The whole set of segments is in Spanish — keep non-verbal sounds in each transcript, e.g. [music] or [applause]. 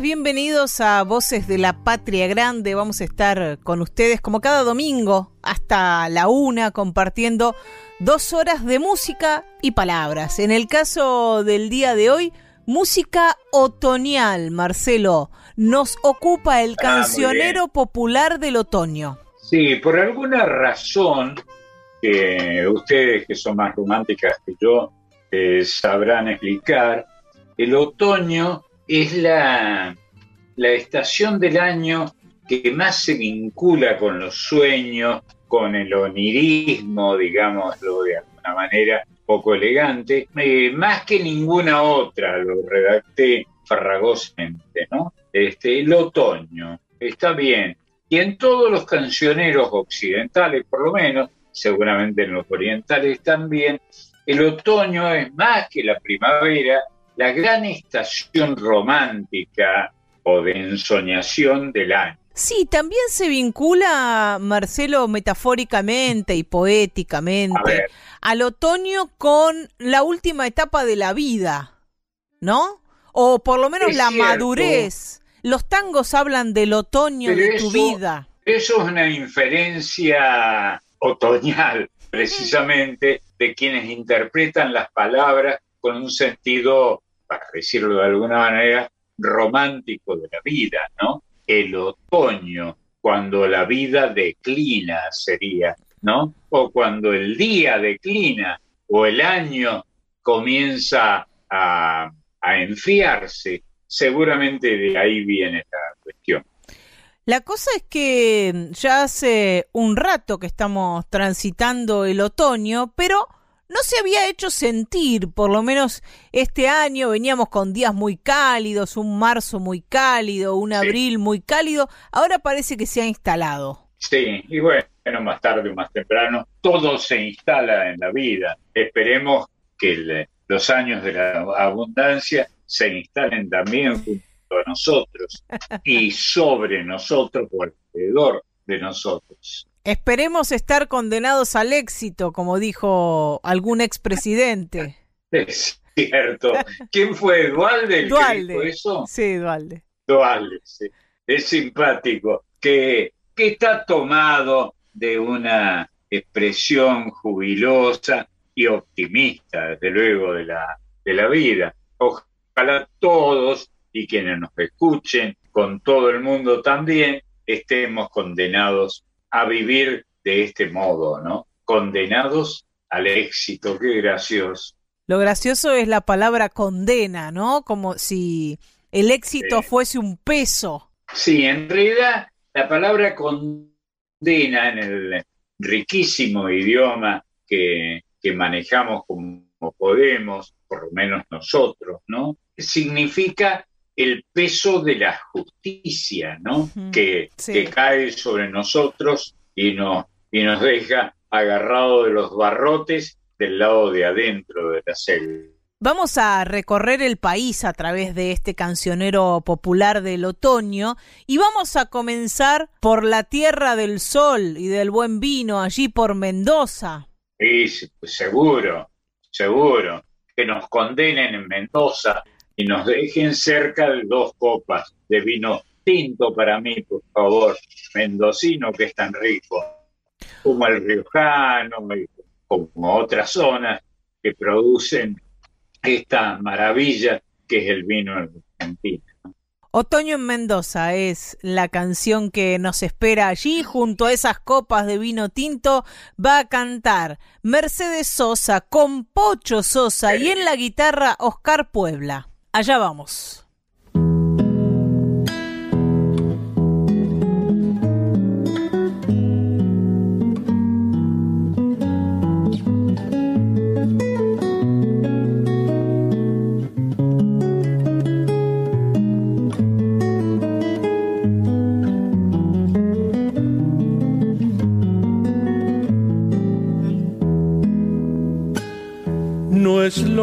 Bienvenidos a Voces de la Patria Grande. Vamos a estar con ustedes como cada domingo hasta la una compartiendo dos horas de música y palabras. En el caso del día de hoy, música otoñal, Marcelo. Nos ocupa el ah, cancionero popular del otoño. Sí, por alguna razón que ustedes que son más románticas que yo eh, sabrán explicar, el otoño es la, la estación del año que más se vincula con los sueños, con el onirismo, digámoslo de alguna manera poco elegante, eh, más que ninguna otra, lo redacté farragosamente, ¿no? Este, el otoño, está bien. Y en todos los cancioneros occidentales, por lo menos, seguramente en los orientales también, el otoño es más que la primavera, la gran estación romántica o de ensoñación del año. Sí, también se vincula, Marcelo, metafóricamente y poéticamente, al otoño con la última etapa de la vida, ¿no? O por lo menos la madurez. Los tangos hablan del otoño de tu vida. Eso es una inferencia otoñal, [laughs] precisamente, de quienes interpretan las palabras con un sentido para decirlo de alguna manera, romántico de la vida, ¿no? El otoño, cuando la vida declina sería, ¿no? O cuando el día declina o el año comienza a, a enfriarse, seguramente de ahí viene la cuestión. La cosa es que ya hace un rato que estamos transitando el otoño, pero no se había hecho sentir, por lo menos este año veníamos con días muy cálidos, un marzo muy cálido, un abril muy cálido, ahora parece que se ha instalado. Sí, y bueno, más tarde o más temprano, todo se instala en la vida. Esperemos que los años de la abundancia se instalen también junto a nosotros [laughs] y sobre nosotros o alrededor de nosotros. Esperemos estar condenados al éxito, como dijo algún expresidente. Es cierto. ¿Quién fue? ¿Dualde el Dualde. Que dijo eso? Sí, Dualde. Dualde, sí. Es simpático. Que, que está tomado de una expresión jubilosa y optimista, desde luego, de la, de la vida. Ojalá todos y quienes nos escuchen, con todo el mundo también, estemos condenados a vivir de este modo, ¿no? Condenados al éxito, qué gracioso. Lo gracioso es la palabra condena, ¿no? Como si el éxito fuese un peso. Sí, en realidad la palabra condena en el riquísimo idioma que, que manejamos como podemos, por lo menos nosotros, ¿no? Significa el peso de la justicia, ¿no? que, cae sobre nosotros y nos, y nos deja agarrado de los barrotes del lado de adentro de la selva. Vamos a recorrer el país a través de este cancionero popular del otoño y vamos a comenzar por la Tierra del Sol y del Buen Vino, allí por Mendoza. Sí, seguro, seguro. Que nos condenen en Mendoza y nos dejen cerca de dos copas de vino tinto para mí, por favor, mendocino que es tan rico, como el riojano, como otras zonas que producen esta maravilla que es el vino argentino. Otoño en Mendoza es la canción que nos espera allí. Junto a esas copas de vino tinto va a cantar Mercedes Sosa con Pocho Sosa y en la guitarra Oscar Puebla. Allá vamos.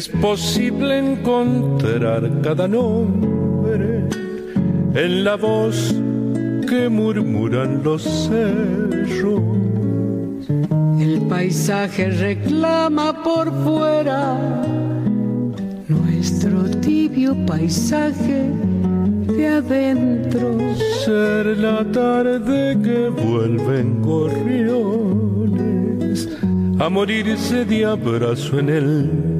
Es posible encontrar cada nombre en la voz que murmuran los cerros. El paisaje reclama por fuera nuestro tibio paisaje de adentro. Ser la tarde que vuelven gorriones a morirse de abrazo en el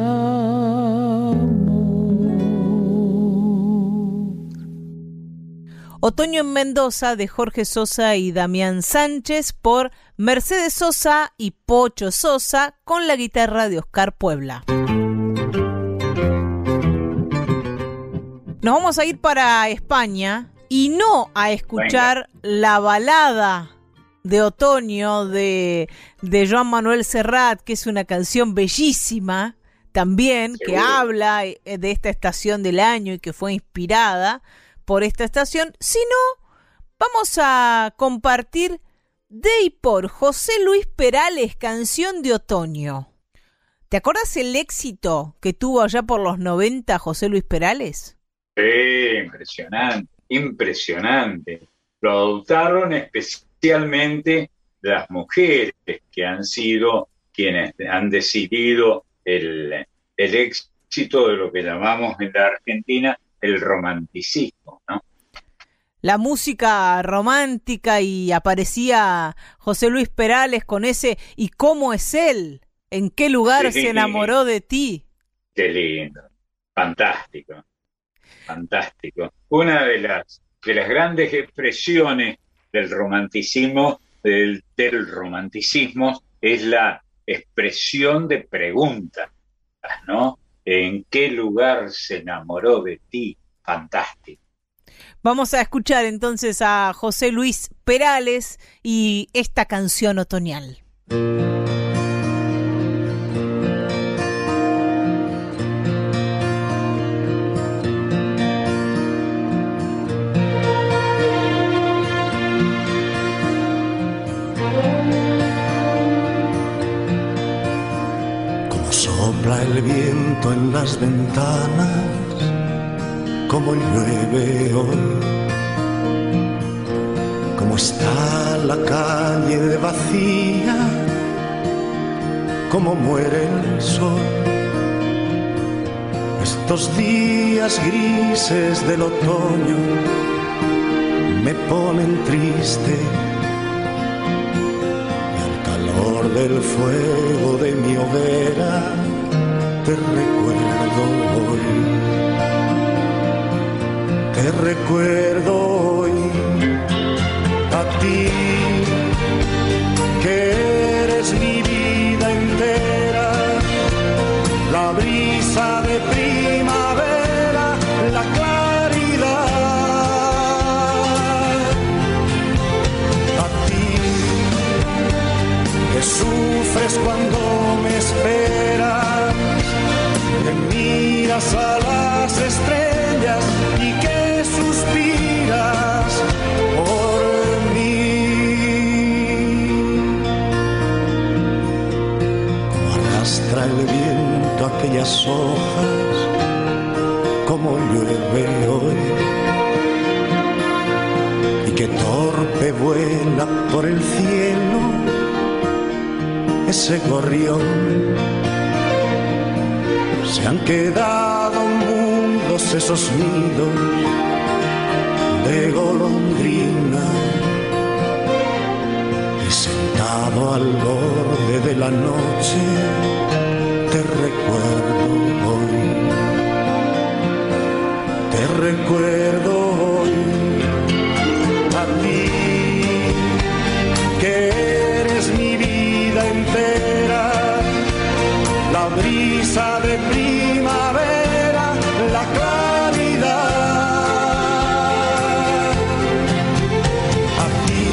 Otoño en Mendoza de Jorge Sosa y Damián Sánchez por Mercedes Sosa y Pocho Sosa con la guitarra de Oscar Puebla. Nos vamos a ir para España y no a escuchar la balada de otoño de, de Joan Manuel Serrat, que es una canción bellísima también, que habla eh, de esta estación del año y que fue inspirada por esta estación, sino vamos a compartir de y por José Luis Perales, canción de otoño. ¿Te acuerdas el éxito que tuvo allá por los 90 José Luis Perales? Sí, impresionante, impresionante. Lo adoptaron especialmente las mujeres que han sido quienes han decidido el, el éxito de lo que llamamos en la Argentina el romanticismo, ¿no? La música romántica y aparecía José Luis Perales con ese ¿y cómo es él? ¿En qué lugar se enamoró de ti? Qué lindo, fantástico, fantástico. Una de las, de las grandes expresiones del romanticismo, del, del romanticismo, es la expresión de preguntas, ¿no? ¿En qué lugar se enamoró de ti? Fantástico. Vamos a escuchar entonces a José Luis Perales y esta canción otoñal. Sopla el viento en las ventanas como llueve hoy. está la calle vacía, como muere el sol. Estos días grises del otoño me ponen triste del fuego de mi hoguera te recuerdo hoy. Te recuerdo hoy a ti que eres mi vida entera, la brisa de primavera, la claridad. A ti que sufres cuando me esperas, a las estrellas y que suspiras por mí. Como arrastra el viento aquellas hojas, como llueve hoy. Y que torpe vuela por el cielo ese gorrión. Se han quedado mudos esos nidos de golondrina. Y sentado al borde de la noche, te recuerdo hoy. Te recuerdo primavera, la claridad. A ti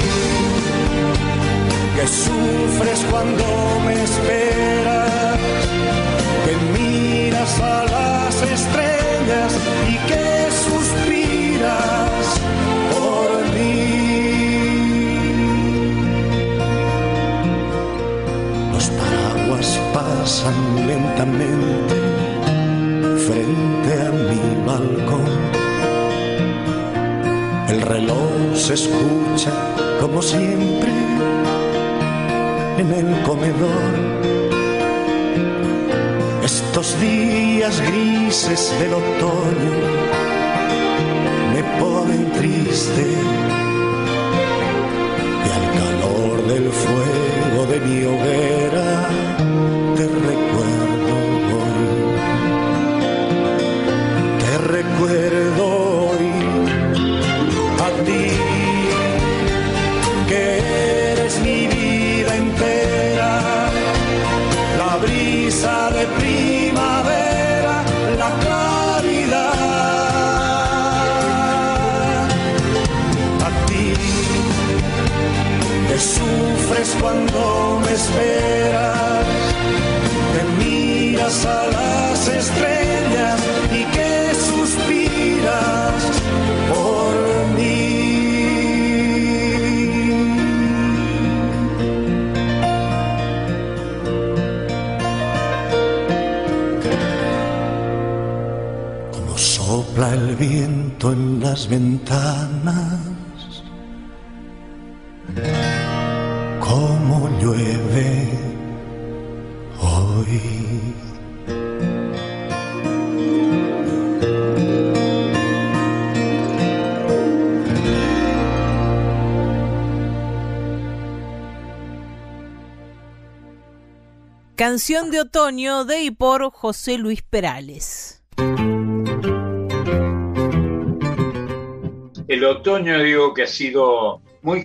que sufres cuando me esperas, que miras a las estrellas y que suspiras por mí. Los paraguas pasan lentamente reloj se escucha como siempre en el comedor. Estos días grises del otoño me ponen triste y al calor del fuego de mi hoguera te recuerdo. Te recuerdo sufres cuando me esperas, que miras a las estrellas y que suspiras por mí. Como sopla el viento en las ventanas Canción de otoño de y por José Luis Perales. El otoño digo que ha sido muy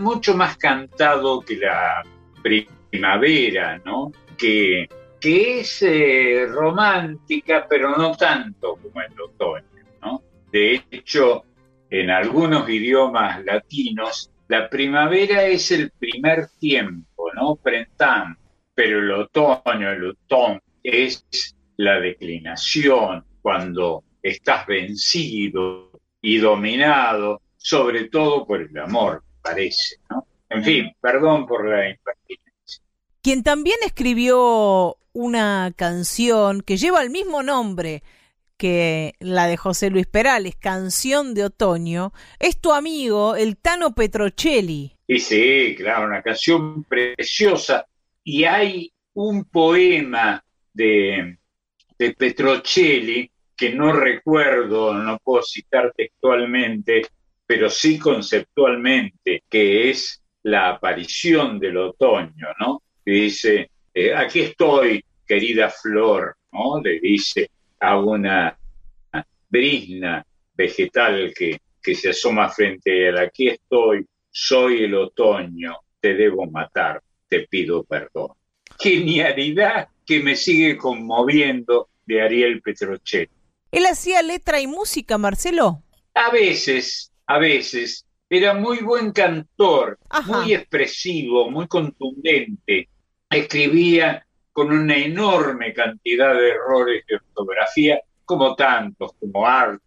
mucho más cantado que la primavera, ¿no? Que, que es eh, romántica, pero no tanto como el otoño, ¿no? De hecho, en algunos idiomas latinos, la primavera es el primer tiempo, ¿no? Prentam, pero el otoño, el otón, es la declinación, cuando estás vencido y dominado, sobre todo por el amor, parece, ¿no? En fin, perdón por la impertinencia. Quien también escribió una canción que lleva el mismo nombre que la de José Luis Perales, Canción de Otoño, es tu amigo, el Tano Petrocelli. Y sí, claro, una canción preciosa. Y hay un poema de, de Petrocelli que no recuerdo, no puedo citar textualmente, pero sí conceptualmente, que es la aparición del otoño, ¿no? dice, eh, aquí estoy, querida flor, ¿no? Le dice a una brisna vegetal que, que se asoma frente a él, aquí estoy, soy el otoño, te debo matar, te pido perdón. Genialidad que me sigue conmoviendo de Ariel Petrochetti. ¿Él hacía letra y música, Marcelo? A veces, a veces. Era muy buen cantor, muy expresivo, muy contundente. Escribía con una enorme cantidad de errores de ortografía, como tantos, como Art,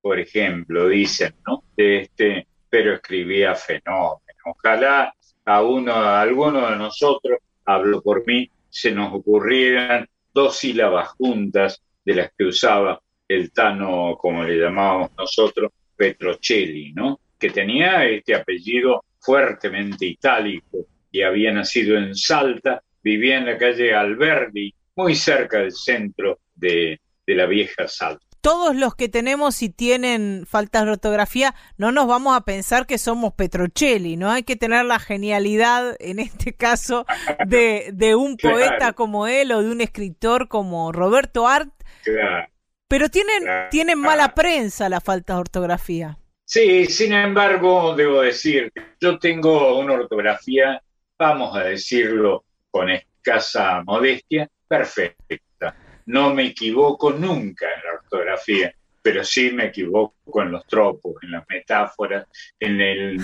por ejemplo, dicen, ¿no? Este, pero escribía fenómeno. Ojalá a uno, a alguno de nosotros, hablo por mí, se nos ocurrieran dos sílabas juntas de las que usaba el Tano, como le llamábamos nosotros, Petrocelli, ¿no? Que tenía este apellido fuertemente itálico y había nacido en Salta, vivía en la calle Alberdi, muy cerca del centro de, de la vieja Salta todos los que tenemos y tienen faltas de ortografía, no nos vamos a pensar que somos Petrocelli, ¿no? Hay que tener la genialidad, en este caso, de, de un poeta como él o de un escritor como Roberto Art, claro. Pero tienen, tienen mala prensa la falta de ortografía. Sí, sin embargo, debo decir, yo tengo una ortografía, vamos a decirlo con escasa modestia, perfecta. No me equivoco nunca en la ortografía, pero sí me equivoco en los tropos, en las metáforas, en, el,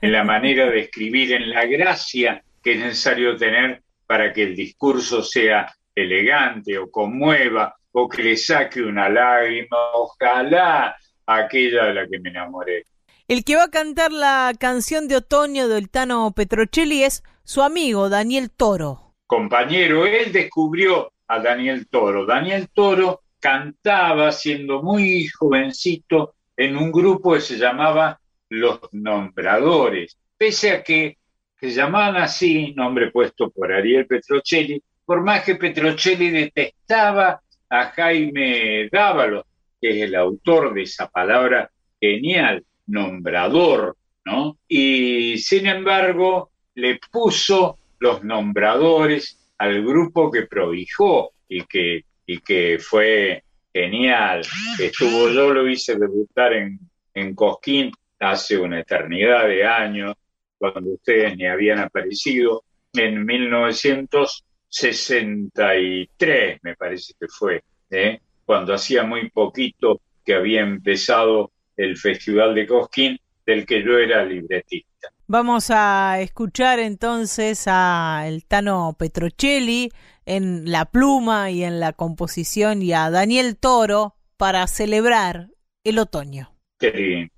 en la manera de escribir, en la gracia que es necesario tener para que el discurso sea elegante o conmueva o que le saque una lágrima, ojalá aquella de la que me enamoré. El que va a cantar la canción de otoño del Tano Petrocelli es su amigo Daniel Toro. Compañero, él descubrió a Daniel Toro. Daniel Toro cantaba siendo muy jovencito en un grupo que se llamaba Los Nombradores, pese a que se llamaban así, nombre puesto por Ariel Petrocelli, por más que Petrocelli detestaba a Jaime Dávalo, que es el autor de esa palabra genial, nombrador, ¿no? Y sin embargo, le puso los nombradores al grupo que prohijó y que, y que fue genial. Estuvo, yo lo hice debutar en, en Cosquín hace una eternidad de años, cuando ustedes ni habían aparecido, en 1900 63, me parece que fue, ¿eh? cuando hacía muy poquito que había empezado el Festival de Cosquín, del que yo era libretista. Vamos a escuchar entonces a el Tano Petrocelli en la pluma y en la composición y a Daniel Toro para celebrar el otoño. Qué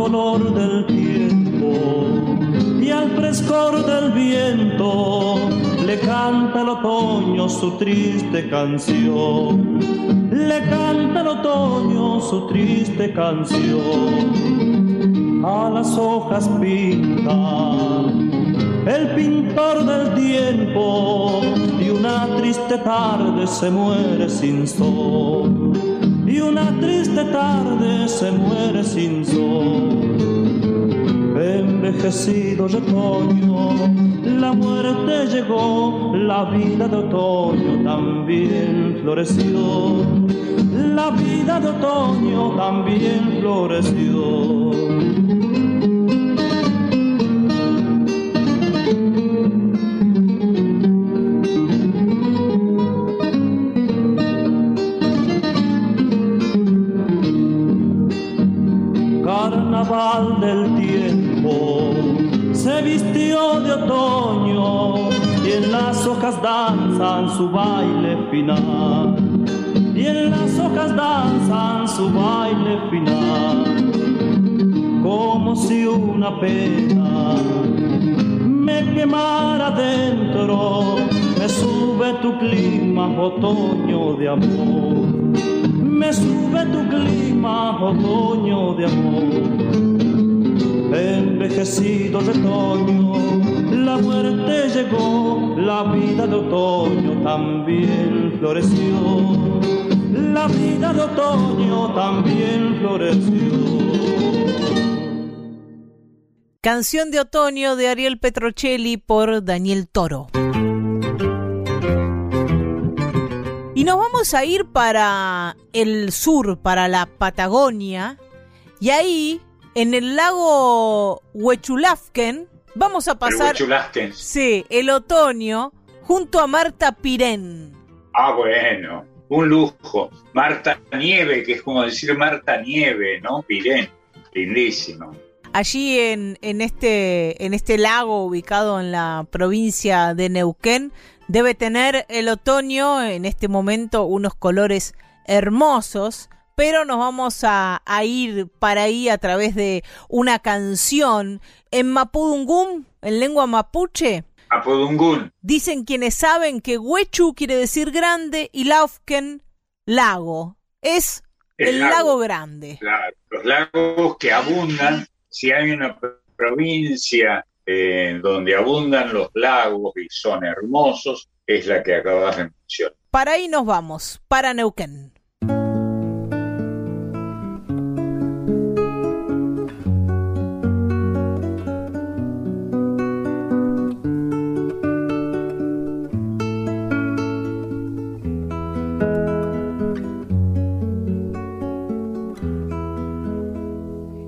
color del frescor del viento le canta el otoño su triste canción. Le canta el otoño su triste canción. A las hojas pinta el pintor del tiempo y una triste tarde se muere sin sol y una triste tarde se muere sin sol. Envejecido de otoño, la muerte llegó, la vida de otoño también floreció. La vida de otoño también floreció. Una pena. Me quemara dentro, me sube tu clima otoño de amor, me sube tu clima otoño de amor. Envejecido de otoño, la muerte llegó, la vida de otoño también floreció, la vida de otoño también floreció. Canción de otoño de Ariel Petrocelli por Daniel Toro. Y nos vamos a ir para el sur, para la Patagonia, y ahí en el lago Huechulafken vamos a pasar el sí, el otoño junto a Marta Pirén. Ah, bueno, un lujo. Marta Nieve, que es como decir Marta Nieve, ¿no? Pirén, lindísimo. Allí en, en, este, en este lago ubicado en la provincia de Neuquén, debe tener el otoño en este momento unos colores hermosos pero nos vamos a, ir para ahí a través de una canción en Mapudungún, en lengua mapuche. Mapudungún. Dicen quienes saben que Huechu quiere decir grande y Laufken lago. Es el, lago. grande. Claro, los lagos que abundan, si hay una provincia eh, donde abundan los lagos y son hermosos, es la que acabas de mencionar. Para ahí nos vamos, para Neuquén.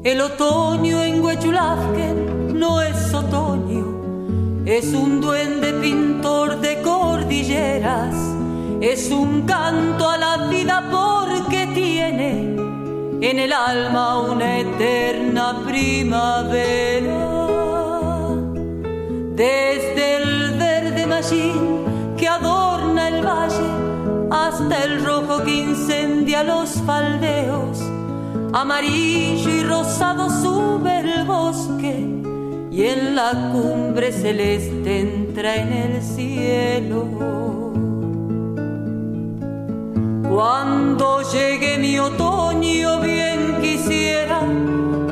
El otoño Huechulafken no es otoño, es un duende pintor de cordilleras, es un canto a la vida porque tiene en el alma una eterna primavera. Desde el verde mallín que adorna el valle hasta el rojo que incendia los faldeos amarillo y rosado sube el bosque y en la cumbre celeste entra en el cielo. Cuando llegue mi otoño bien quisiera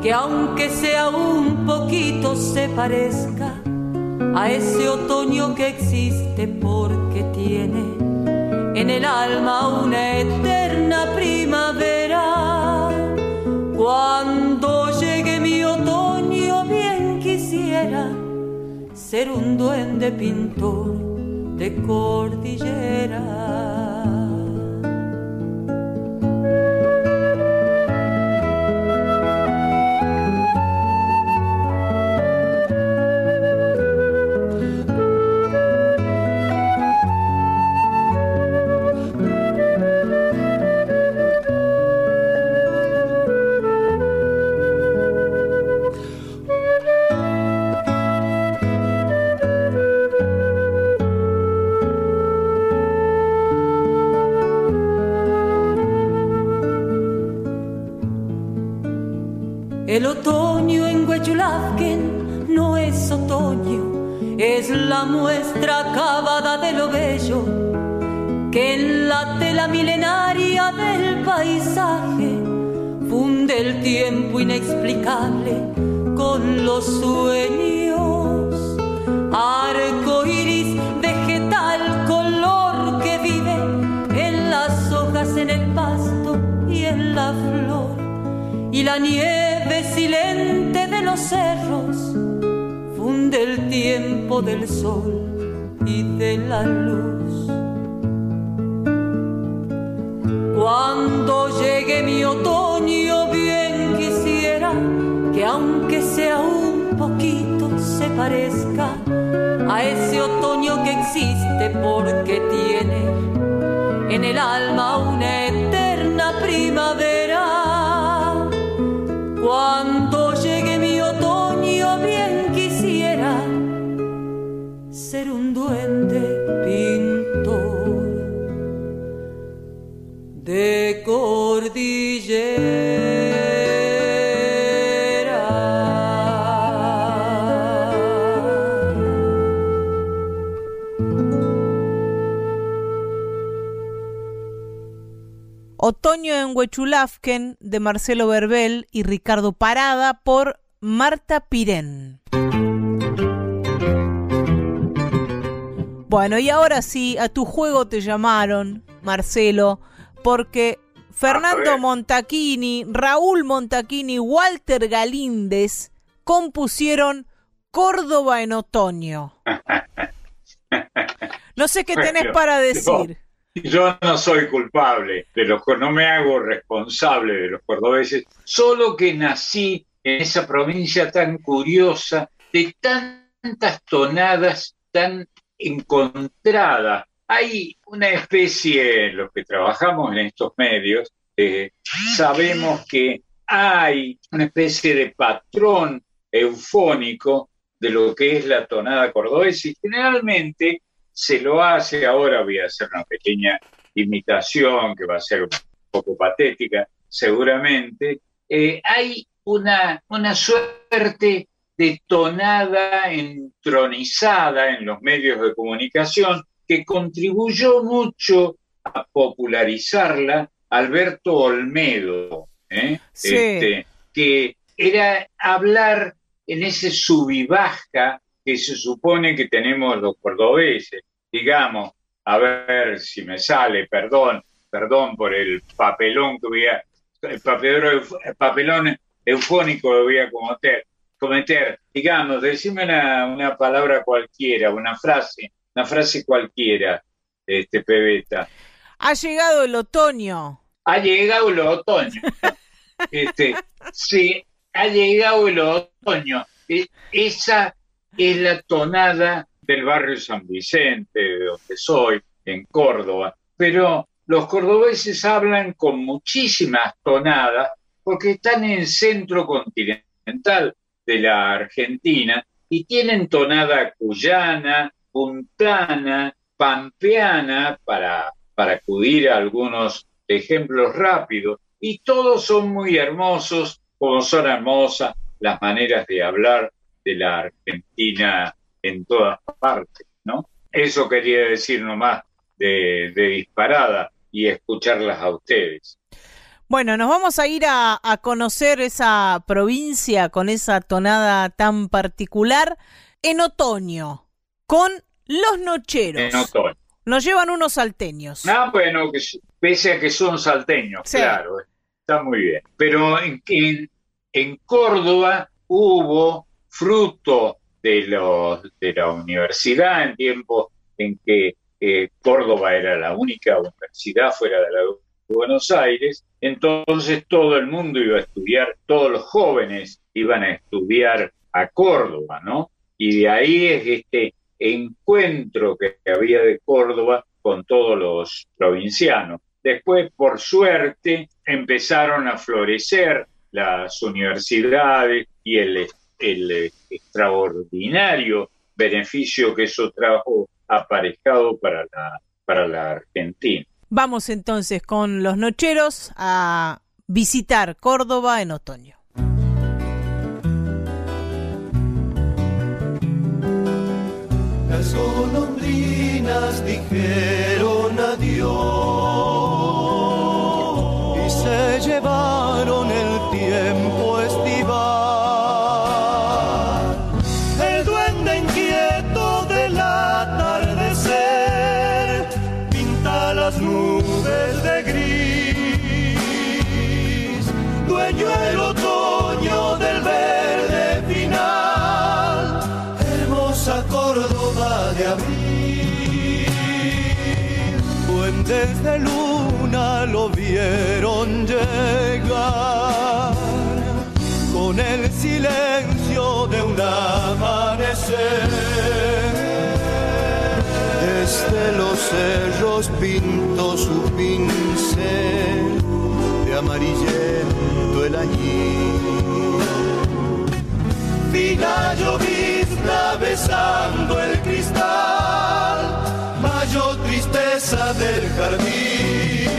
que aunque sea un poquito se parezca a ese otoño que existe porque tiene en el alma una eterna primavera cuando llegue mi otoño bien quisiera ser un duende pintor de cordillera. Muestra acabada de lo bello que en la tela milenaria del paisaje funde el tiempo inexplicable con los sueños. Arco iris vegetal, color que vive en las hojas, en el pasto y en la flor. Y la nieve silente de los cerros tiempo del sol y de la luz. Cuando llegue mi otoño bien quisiera que aunque sea un poquito se parezca a ese otoño que existe porque tiene en el alma una Otoño en Huechulafken de Marcelo Verbel y Ricardo Parada por Marta Pirén. Bueno, y ahora sí, a tu juego te llamaron, Marcelo, porque Fernando Montaquini, Raúl Montaquini, Walter Galíndez compusieron Córdoba en otoño. [laughs] No sé qué tenés para decir. Yo no soy culpable de los no me hago responsable de los cordobeses, solo que nací en esa provincia tan curiosa, de tantas tonadas tan encontradas. Hay una especie, los que trabajamos en estos medios, eh, sabemos que hay una especie de patrón eufónico de lo que es la tonada cordobesa y generalmente se lo hace, ahora voy a hacer una pequeña imitación que va a ser un poco patética, seguramente, eh, hay una, una suerte de tonada entronizada en los medios de comunicación que contribuyó mucho a popularizarla Alberto Olmedo, ¿eh? este, que era hablar en ese subibaja que se supone que tenemos los cordobeses. Digamos, a ver si me sale, perdón, perdón por el papelón que voy a, el papelón, papelón eufónico que voy a cometer, cometer. Digamos, decime una, una palabra cualquiera, una frase, una frase cualquiera, este pebeta. Ha llegado el otoño. Ha llegado el otoño. [laughs] Este, sí, ha llegado el otoño. E, esa es la tonada del barrio San Vicente, de donde soy, en Córdoba. Pero los cordobeses hablan con muchísimas tonadas porque están en el centro continental de la Argentina y tienen tonada cuyana, puntana, pampeana, para, para acudir a algunos ejemplos rápidos. Y todos son muy hermosos, como son hermosas las maneras de hablar de la Argentina en todas partes, ¿no? Eso quería decir nomás de, disparada y escucharlas a ustedes. Bueno, nos vamos a ir a, conocer esa provincia con esa tonada tan particular en otoño, con los nocheros. En otoño. Nos llevan unos salteños. Ah, bueno, que, pese a que son salteños, claro, está muy bien. Pero en, en, en Córdoba hubo fruto de, los, de la universidad en tiempos en que eh, Córdoba era la única universidad fuera de la de Buenos Aires, entonces todo el mundo iba a estudiar, todos los jóvenes iban a estudiar a Córdoba, ¿no? Y de ahí es este encuentro que había de Córdoba con todos los provincianos. Después, por suerte, empezaron a florecer las universidades y el el eh, extraordinario beneficio que eso trajo aparejado para la, para la Argentina. Vamos entonces con los nocheros a visitar Córdoba en otoño. Las golondrinas dijeron adiós con el silencio de un amanecer. Desde los cerros pintó su pincel de amarillento el añil. Fina llovizna besando el cristal, mayor tristeza del jardín.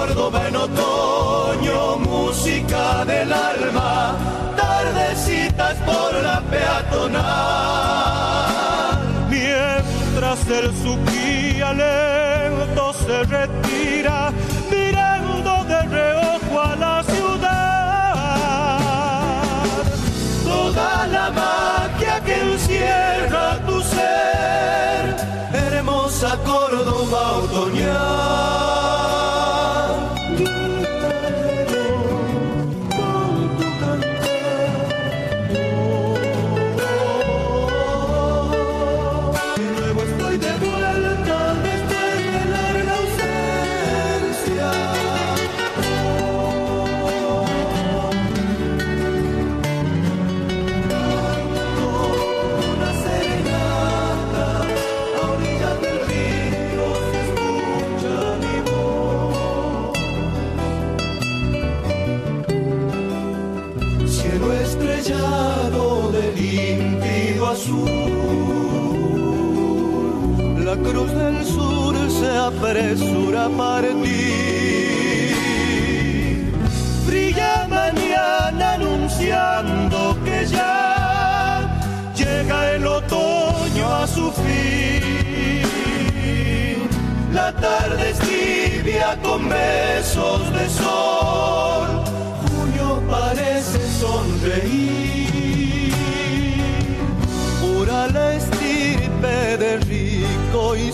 Córdoba en otoño, música del alma, tardecitas por la peatonal. Mientras el subía lento se retira mirando de reojo a la ciudad. Toda la magia que encierra tu ser, hermosa Córdoba otoñal. Cruz del sur se apresura a partir. Brilla mañana anunciando que ya llega el otoño a su fin. La tarde es tibia con besos de sol, junio parece sonreír.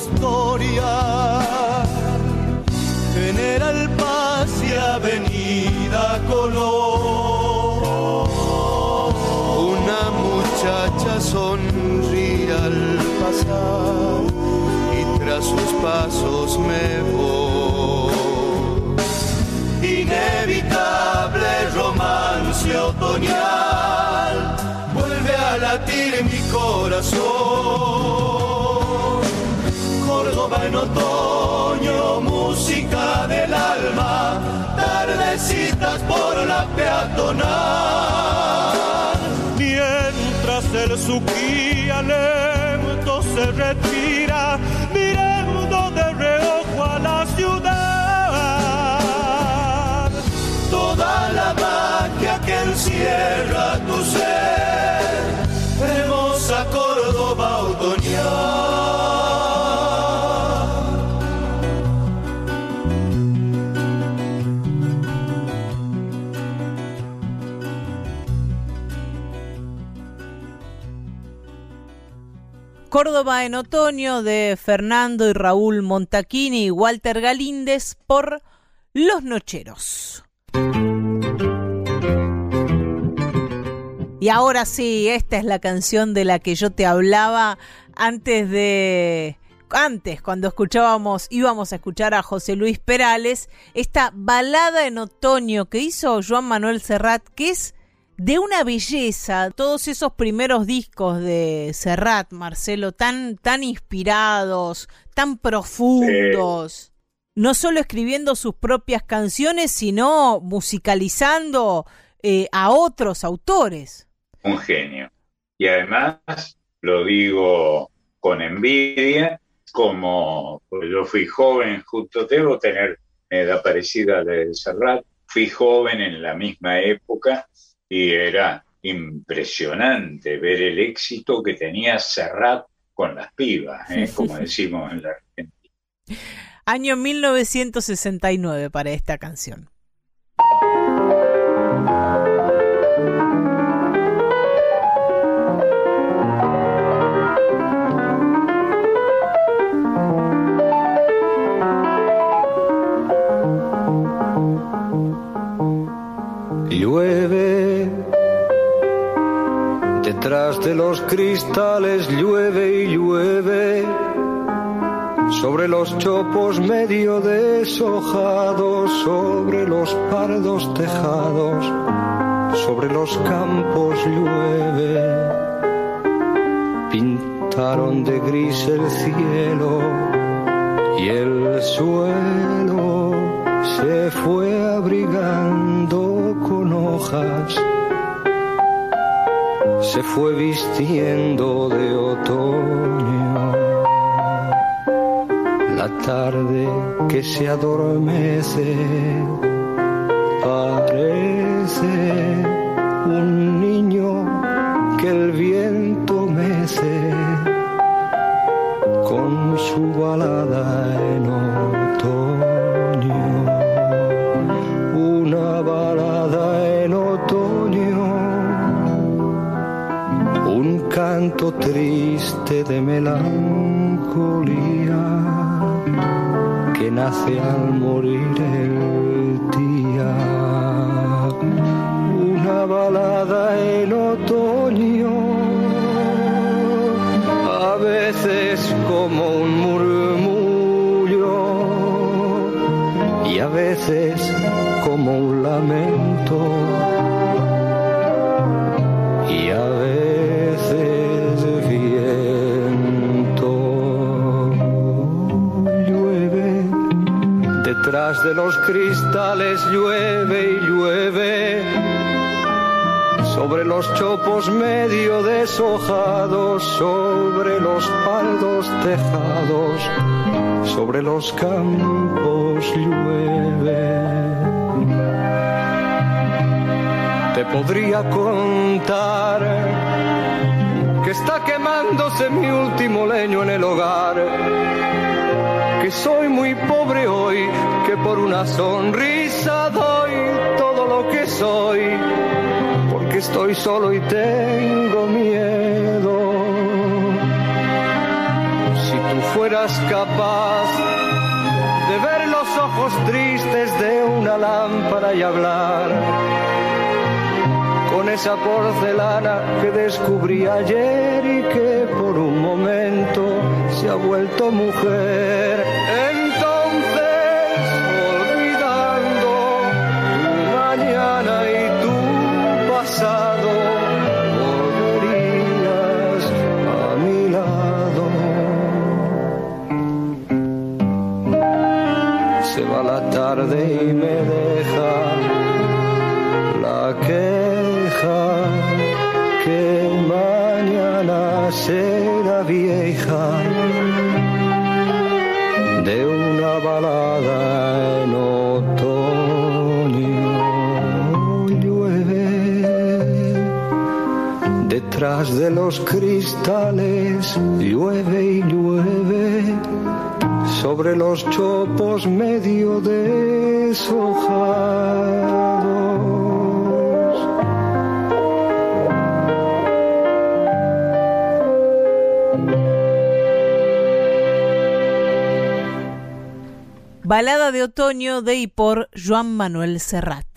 Historia. General Paz y Avenida Color. Una muchacha sonríe al pasar y tras sus pasos me peatonal. Mientras el suquía lento se retira, mirando de reojo a la ciudad. Toda la magia que encierra tu ser, Córdoba en otoño de Fernando y Raúl Montaquini y Walter Galíndez por Los Nocheros. Y ahora sí, esta es la canción de la que yo te hablaba antes de antes, cuando escuchábamos, íbamos a escuchar a José Luis Perales, esta balada en otoño que hizo Joan Manuel Serrat, que es de una belleza, todos esos primeros discos de Serrat, Marcelo, tan, tan inspirados, tan profundos. No solo escribiendo sus propias canciones, sino musicalizando eh, a otros autores. Un genio. Y además, lo digo con envidia, como pues yo fui joven, justo debo tener edad parecida a la de Serrat, fui joven en la misma época y era impresionante ver el éxito que tenía Serrat con las pibas, ¿eh? [laughs] como decimos en la Argentina. Año 1969 para esta canción. De los cristales llueve y llueve, sobre los chopos medio deshojados, sobre los pardos tejados, sobre los campos llueve. Pintaron de gris el cielo y el suelo se fue abrigando con hojas se fue vistiendo de otoño. La tarde que se adormece parece un niño que el viento mece con su balada canto triste de melancolía que nace al morir el día. Una balada en otoño, a veces como un murmullo y a veces como un lamento de los cristales, llueve y llueve. Sobre los chopos medio deshojados, sobre los paldos tejados, sobre los campos llueve. te podría contar que está quemándose mi último leño en el hogar, que soy muy pobre hoy, que por una sonrisa doy todo lo que soy, porque estoy solo y tengo miedo. Si tú fueras capaz de ver los ojos tristes de una lámpara y hablar, con esa porcelana que descubrí ayer y que por un momento se ha vuelto mujer. Entonces, olvidando tu mañana y tu pasado, volverías a mi lado. Se va la tarde y me deja la queja que mañana será de los cristales, llueve y llueve sobre los chopos medio deshojados. Balada de otoño de y por Joan Manuel Serrat.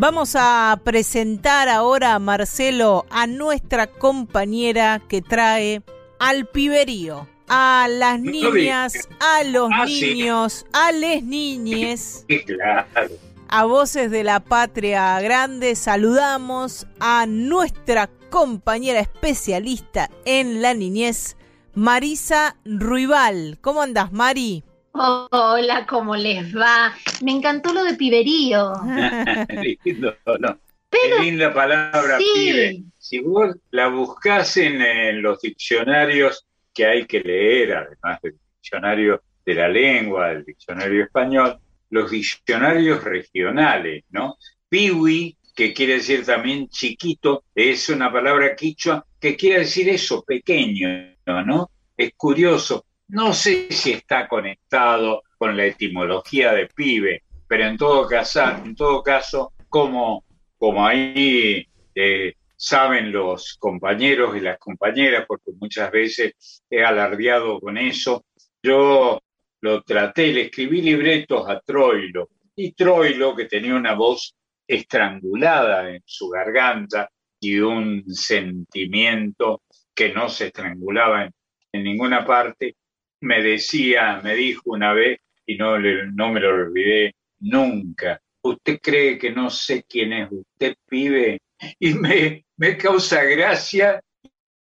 Vamos a presentar ahora, Marcelo, a nuestra compañera que trae al piberío, a las niñas, a los Ah, sí. niños, a les niñes. Claro. A Voces de la Patria Grande saludamos a nuestra compañera especialista en la niñez, Marisa Ruibal. ¿Cómo andas, Mari? Hola, ¿cómo les va? Me encantó lo de piberío. [laughs] Lindo, ¿no? Pero Qué linda palabra, sí. pibe. Si vos la buscás en, los diccionarios que hay que leer, además del diccionario de la lengua, del diccionario español, los diccionarios regionales, ¿no? Piwi, que quiere decir también chiquito, es una palabra quichua que quiere decir eso, pequeño, ¿no? Es curioso. No sé si está conectado con la etimología de pibe, pero en todo caso, en todo caso como, como ahí eh, saben los compañeros y las compañeras, porque muchas veces he alardeado con eso, yo lo traté, le escribí libretos a Troilo, y Troilo, que tenía una voz estrangulada en su garganta y un sentimiento que no se estrangulaba en, en ninguna parte, me decía, me dijo una vez, y no, no me lo olvidé nunca, ¿usted cree que no sé quién es usted, pibe? Y me, me causa gracia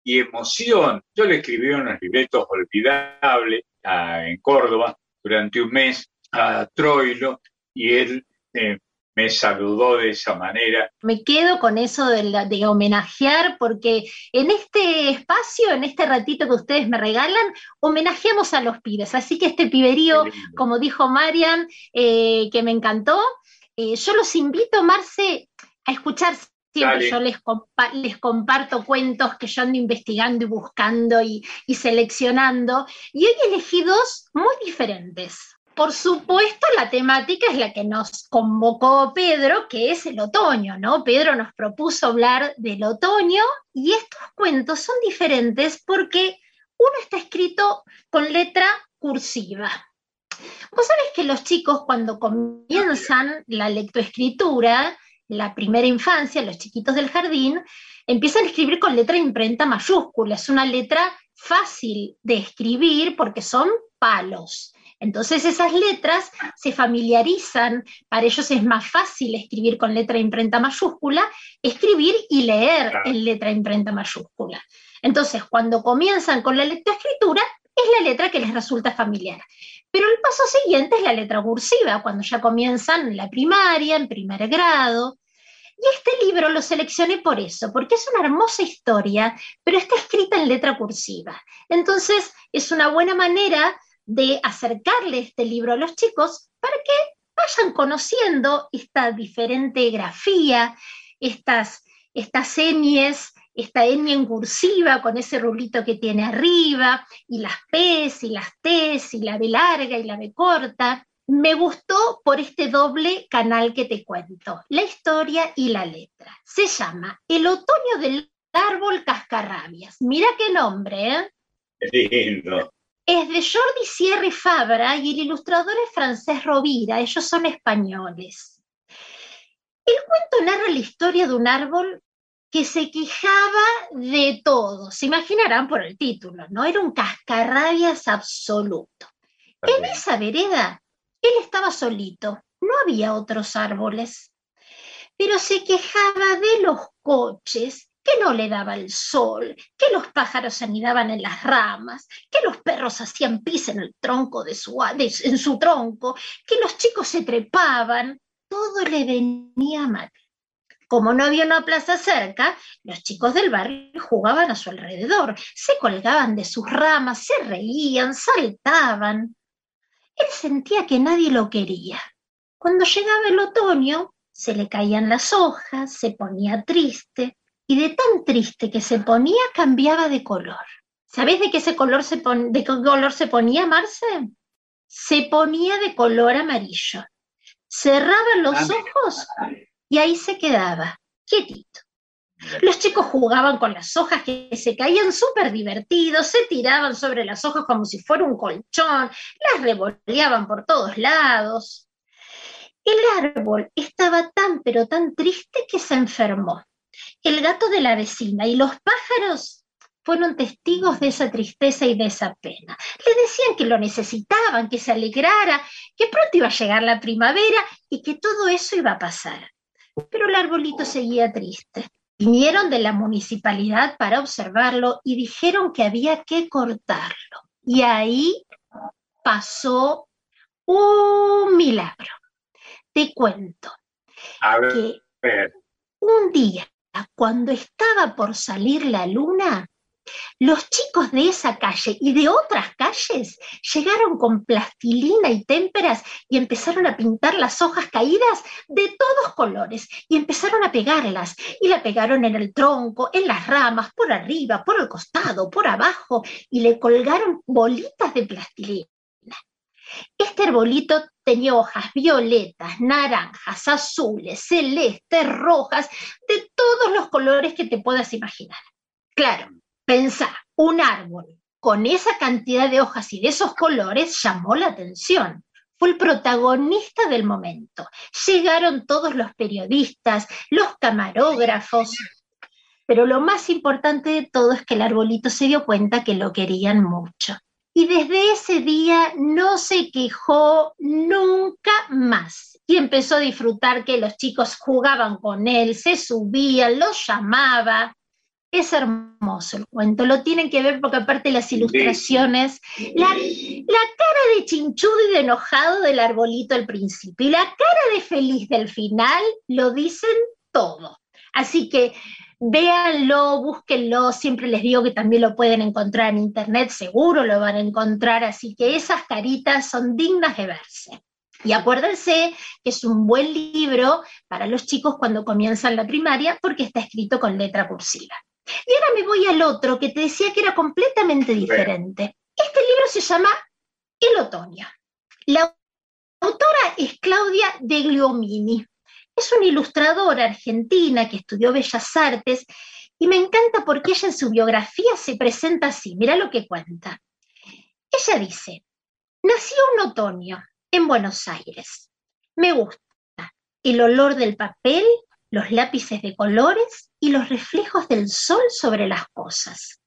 y emoción. Yo le escribí unos libretos olvidables a- en Córdoba durante un mes a Troilo y él eh, me saludó de esa manera. me quedo con eso de, la- de homenajear, porque en este espacio, en este ratito que ustedes me regalan, homenajeamos a los pibes. Así que este piberío, como dijo Marian, eh, que me encantó, eh, yo los invito, Marce, a escuchar siempre. Dale. Yo les, compa- les comparto cuentos que yo ando investigando y buscando y, y seleccionando. Y hoy elegí dos muy diferentes. Por supuesto, la temática es la que nos convocó Pedro, que es el otoño, ¿no? Pedro nos propuso hablar del otoño y estos cuentos son diferentes porque uno está escrito con letra cursiva. Vos sabés que los chicos cuando comienzan la lectoescritura, la primera infancia, los chiquitos del jardín, empiezan a escribir con letra imprenta mayúscula. Es una letra fácil de escribir porque son palos. Entonces esas letras se familiarizan, para ellos es más fácil escribir con letra imprenta mayúscula, escribir y leer en letra imprenta mayúscula. Entonces, cuando comienzan con la lectoescritura, es la letra que les resulta familiar. Pero el paso siguiente es la letra cursiva, cuando ya comienzan la primaria, en primer grado. Y este libro lo seleccioné por eso, porque es una hermosa historia, pero está escrita en letra cursiva. Entonces, es una buena manera de acercarle este libro a los chicos para que vayan conociendo esta diferente grafía, estas, estas esta etnia en cursiva con ese rulito que tiene arriba, y las P's y las T's, y la B larga y la B corta. Me gustó por este doble canal que te cuento, la historia y la letra. Se llama El otoño del árbol cascarrabias. Mira qué nombre, ¿eh? Lindo es de Jordi Sierra Fabra y el ilustrador es Francés Rovira, ellos son españoles. El cuento narra la historia de un árbol que se quejaba de todo. Se imaginarán por el título, ¿no? Era un cascarrabias absoluto. En esa vereda, él estaba solito, no había otros árboles, pero se quejaba de los coches que no le daba el sol, que los pájaros anidaban en las ramas, que los perros hacían pis en el tronco de su, en su tronco, que los chicos se trepaban, todo le venía mal. Como no había una plaza cerca, los chicos del barrio jugaban a su alrededor, se colgaban de sus ramas, se reían, saltaban. Él sentía que nadie lo quería. Cuando llegaba el otoño, se le caían las hojas, se ponía triste, y de tan triste que se ponía cambiaba de color. ¿Sabés de qué, ese color se de qué color se ponía, Marce? Se ponía de color amarillo. Cerraba los ojos y ahí se quedaba, quietito. Los chicos jugaban con las hojas que se caían súper divertidos, se tiraban sobre las hojas como si fuera un colchón, las revoleaban por todos lados. El árbol estaba tan pero tan triste que se enfermó el gato de la vecina y los pájaros fueron testigos de esa tristeza y de esa pena. Le decían que lo necesitaban, que se alegrara, que pronto iba a llegar la primavera y que todo eso iba a pasar. Pero el arbolito seguía triste. Vinieron de la municipalidad para observarlo y dijeron que había que cortarlo. Y ahí pasó un milagro. Te cuento a ver, que un día cuando estaba por salir la luna, los chicos de esa calle y de otras calles llegaron con plastilina y témperas y empezaron a pintar las hojas caídas de todos colores y empezaron a pegarlas y la pegaron en el tronco, en las ramas, por arriba, por el costado, por abajo y le colgaron bolitas de plastilina. Este arbolito tenía hojas violetas, naranjas, azules, celestes, rojas, de todos los colores que te puedas imaginar. Claro, pensá, un árbol con esa cantidad de hojas y de esos colores llamó la atención. Fue el protagonista del momento. Llegaron todos los periodistas, los camarógrafos, pero lo más importante de todo es que el arbolito se dio cuenta que lo querían mucho y desde ese día no se quejó nunca más. Y empezó a disfrutar que los chicos jugaban con él, se subían, los llamaba. Es hermoso el cuento, lo tienen que ver porque aparte las ilustraciones, la, la, cara de chinchudo y de enojado del arbolito al principio y la cara de feliz del final lo dicen todo. Así que véanlo, búsquenlo, siempre les digo que también lo pueden encontrar en internet, seguro lo van a encontrar, así que esas caritas son dignas de verse. Y acuérdense que es un buen libro para los chicos cuando comienzan la primaria porque está escrito con letra cursiva. Y ahora me voy al otro que te decía que era completamente diferente. Este libro se llama El otoño. La autora es Claudia de Gliomini. Es una ilustradora argentina que estudió Bellas Artes y me encanta porque ella en su biografía se presenta así. Mira lo que cuenta. Ella dice, nació un otoño en Buenos Aires. Me gusta el olor del papel, los lápices de colores y los reflejos del sol sobre las cosas.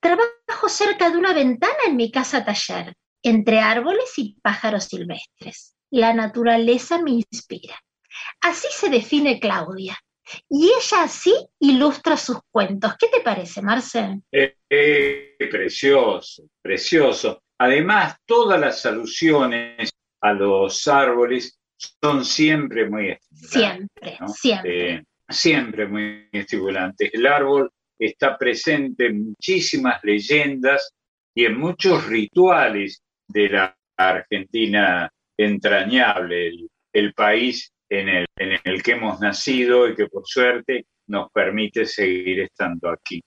Trabajo cerca de una ventana en mi casa taller, entre árboles y pájaros silvestres. La naturaleza me inspira. Así se define Claudia. Y ella así ilustra sus cuentos. ¿Qué te parece, Marcel? Eh, eh, precioso, precioso. Además, todas las alusiones a los árboles son siempre muy estimulantes. Siempre, siempre. Eh, siempre muy estimulantes. El árbol está presente en muchísimas leyendas y en muchos rituales de la Argentina entrañable, el, país en el, en el que hemos nacido y que por suerte nos permite seguir estando aquí.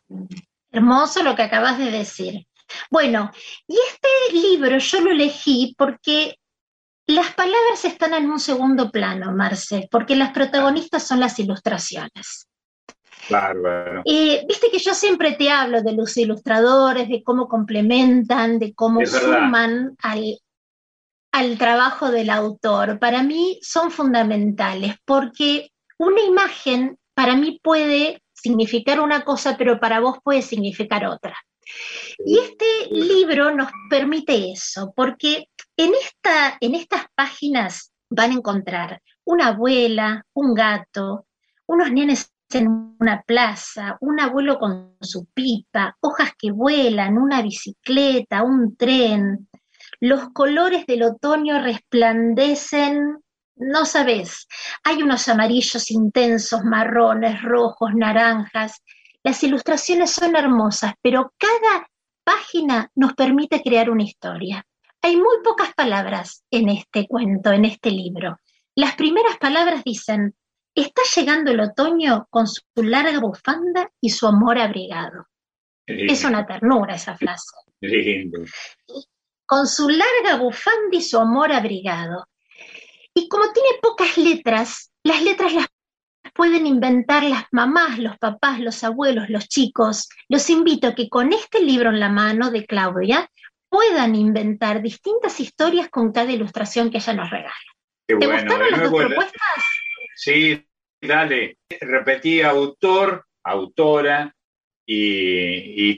Hermoso lo que acabas de decir. Bueno, y este libro yo lo elegí porque las palabras están en un segundo plano, Marce, porque las protagonistas son las ilustraciones. Bárbaro. Eh, Viste que yo siempre te hablo de los ilustradores, de cómo complementan, de cómo suman al, al trabajo del autor. Para mí son fundamentales porque una imagen para mí puede significar una cosa, pero para vos puede significar otra. Y este libro nos permite eso, porque en, esta, en estas páginas van a encontrar una abuela, un gato, unos nenes en una plaza, un abuelo con su pipa, hojas que vuelan, una bicicleta, un tren. Los colores del otoño resplandecen, no sabes, hay unos amarillos intensos, marrones, rojos, naranjas. Las ilustraciones son hermosas, pero cada página nos permite crear una historia. Hay muy pocas palabras en este cuento, en este libro. Las primeras palabras dicen, está llegando el otoño con su larga bufanda y su amor abrigado. Es una ternura esa frase. Con su larga bufanda y su amor abrigado. Y como tiene pocas letras, las letras las pueden inventar las mamás, los papás, los abuelos, los chicos. Los invito a que con este libro en la mano de Claudia puedan inventar distintas historias con cada ilustración que ella nos regala. ¿Te gustaron las dos propuestas? Sí, dale. Repetí autor, autora y,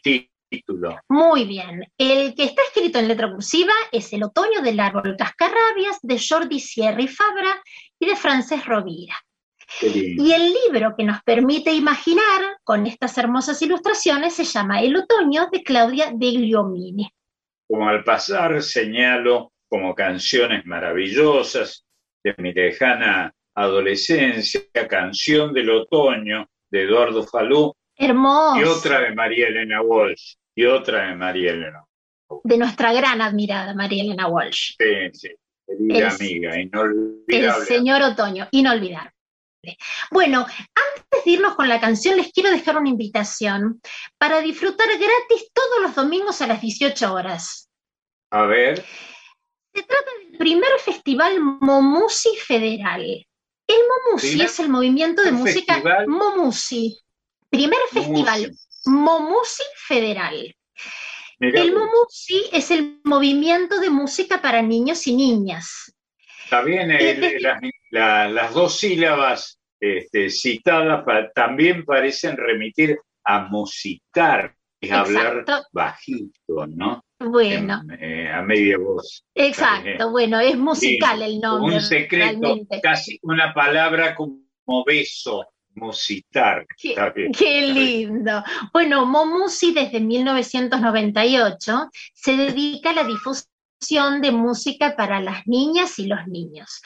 título. Muy bien. El que está escrito en letra cursiva es El otoño del árbol cascarrabias de Jordi Sierra y Fabra y de Frances Rovira. Y el libro que nos permite imaginar con estas hermosas ilustraciones se llama El otoño de Claudia de Gliomini. Como al pasar señalo como canciones maravillosas de mi lejana adolescencia, Canción del Otoño de Eduardo Falú. Hermoso. Y otra de María Elena Walsh. Y otra de María Elena. De nuestra gran admirada María Elena Walsh. Sí, sí. Querida amiga, inolvidable. El señor Otoño, inolvidable. Bueno, antes de irnos con la canción, les quiero dejar una invitación para disfrutar gratis todos los domingos a las 18 horas. A ver. Se trata del primer festival Momusi Federal. El Momusi es el movimiento de música Momusi. Primer festival Momusi Federal. el Momusi es el movimiento de música para niños y niñas. También las dos sílabas este, citadas también parecen remitir a musitar, es hablar bajito, ¿no? Bueno. Eh, a media voz. Exacto, bueno, es musical el nombre. Un secreto, casi una palabra como beso, musitar. Qué, qué, lindo. Bueno, Momusi desde 1998 se dedica a la difusión de música para las niñas y los niños.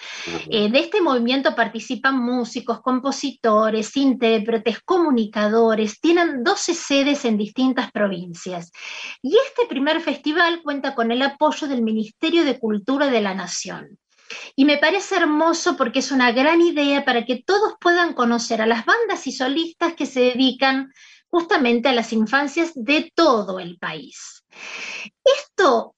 Eh, de este movimiento participan músicos, compositores, intérpretes, comunicadores, tienen 12 sedes en distintas provincias. Y este primer festival cuenta con el apoyo del Ministerio de Cultura de la Nación. Y me parece hermoso porque es una gran idea para que todos puedan conocer a las bandas y solistas que se dedican justamente a las infancias de todo el país. Esto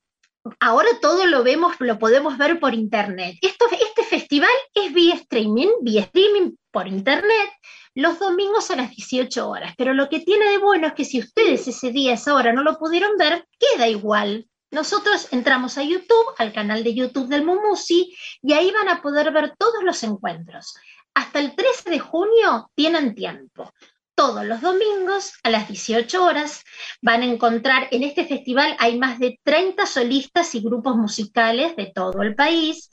ahora todo lo vemos, lo podemos ver por internet. Esto, este festival es vía streaming, vía streaming por internet, los domingos a las 18 horas. Pero lo que tiene de bueno es que si ustedes ese día, esa hora no lo pudieron ver, queda igual. Nosotros entramos a YouTube, al canal de YouTube del Mumusi, y ahí van a poder ver todos los encuentros. Hasta el 13 de junio tienen tiempo todos los domingos a las 18 horas. Van a encontrar en este festival, hay más de 30 solistas y grupos musicales de todo el país.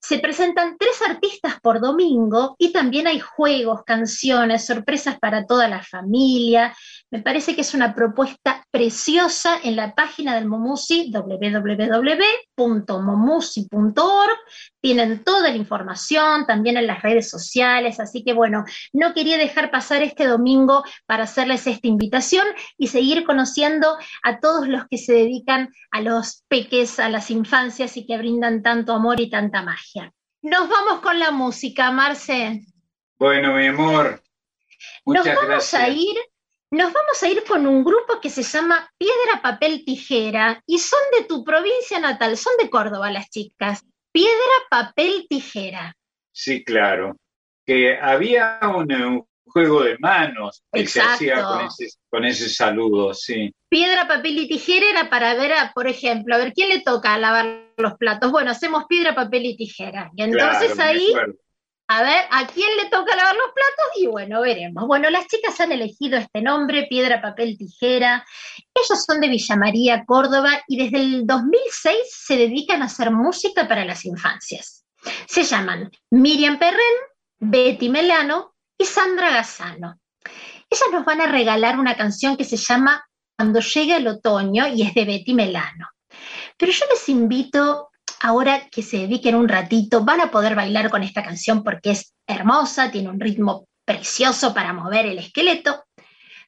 Se presentan tres artistas por domingo y también hay juegos, canciones, sorpresas para toda la familia. Me parece que es una propuesta preciosa en la página del Momusi, www.momusi.org. Tienen toda la información, también en las redes sociales, así que bueno, no quería dejar pasar este domingo para hacerles esta invitación y seguir conociendo a todos los que se dedican a los peques, a las infancias y que brindan tanto amor y tanta magia. Nos vamos con la música, Marce. Bueno, mi amor. Muchas Nos vamos gracias. a ir nos vamos a ir con un grupo que se llama Piedra, Papel, Tijera y son de tu provincia natal, son de Córdoba las chicas. Piedra, Papel, Tijera. Sí, claro. Que había un, un juego de manos que se hacía con ese, con ese saludo, sí. Piedra, papel y tijera era para ver, a, por ejemplo, a ver quién le toca lavar los platos. Bueno, hacemos piedra, papel y tijera. Y entonces Claro, ahí. A ver, ¿a quién le toca lavar los platos? Y bueno, veremos. Bueno, las chicas han elegido este nombre, piedra, papel, tijera. Ellos son de Villa María, Córdoba, y desde el 2006 se dedican a hacer música para las infancias. Se llaman Miriam Perren, Betty Melano y Sandra Gazzano. Ellas nos van a regalar una canción que se llama Cuando llega el otoño y es de Betty Melano. Pero yo les invito ahora que se dediquen un ratito, van a poder bailar con esta canción porque es hermosa, tiene un ritmo precioso para mover el esqueleto,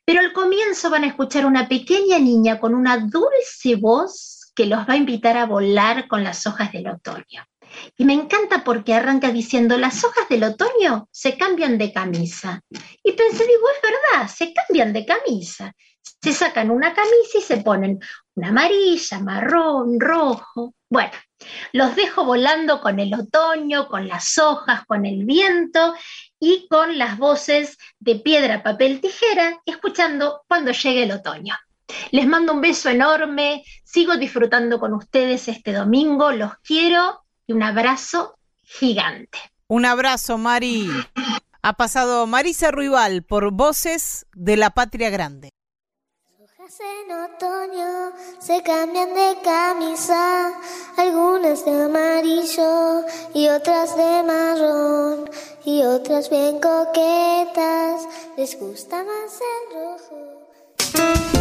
pero al comienzo van a escuchar una pequeña niña con una dulce voz que los va a invitar a volar con las hojas del otoño. Y me encanta porque arranca diciendo, las hojas del otoño se cambian de camisa. Y pensé, digo, es verdad, se cambian de camisa. Se sacan una camisa y se ponen una amarilla, marrón, rojo. Bueno, los dejo volando con el otoño, con las hojas, con el viento y con las voces de piedra, papel, tijera, escuchando cuando llegue el otoño. Les mando un beso enorme, sigo disfrutando con ustedes este domingo, los quiero y un abrazo gigante. Un abrazo, Mari. Ha pasado Marisa Ruibal por Voces de la Patria Grande. En otoño se cambian de camisa, algunas de amarillo y otras de marrón, y otras bien coquetas, les gusta más el rojo.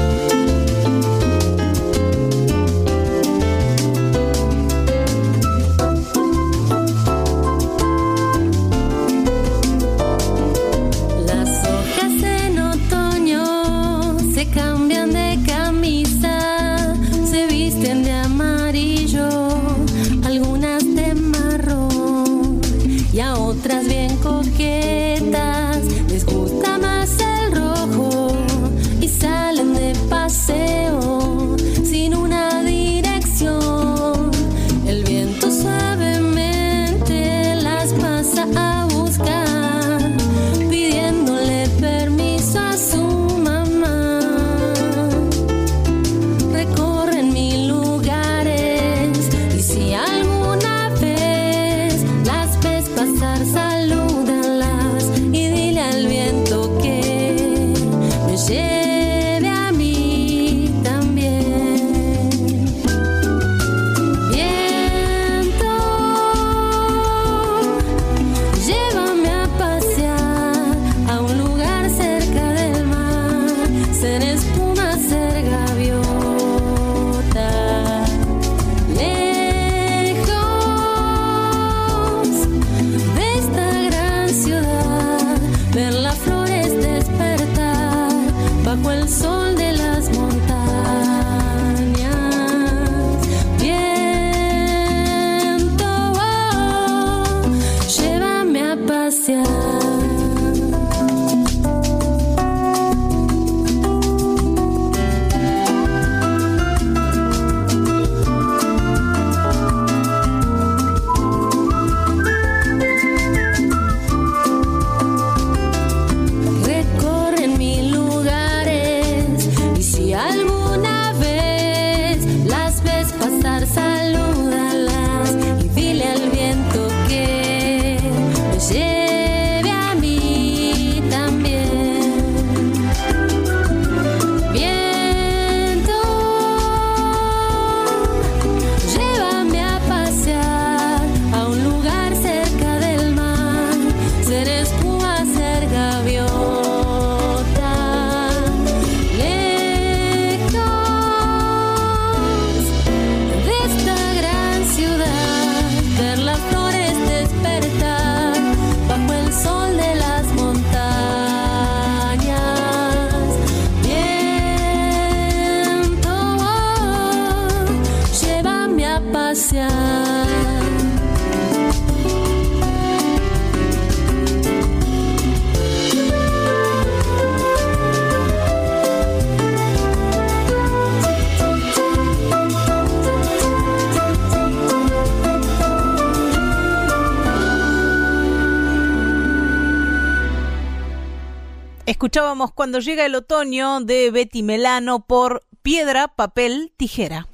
Escuchábamos cuando llega el otoño de Betty Melano por Piedra, Papel, Tijera.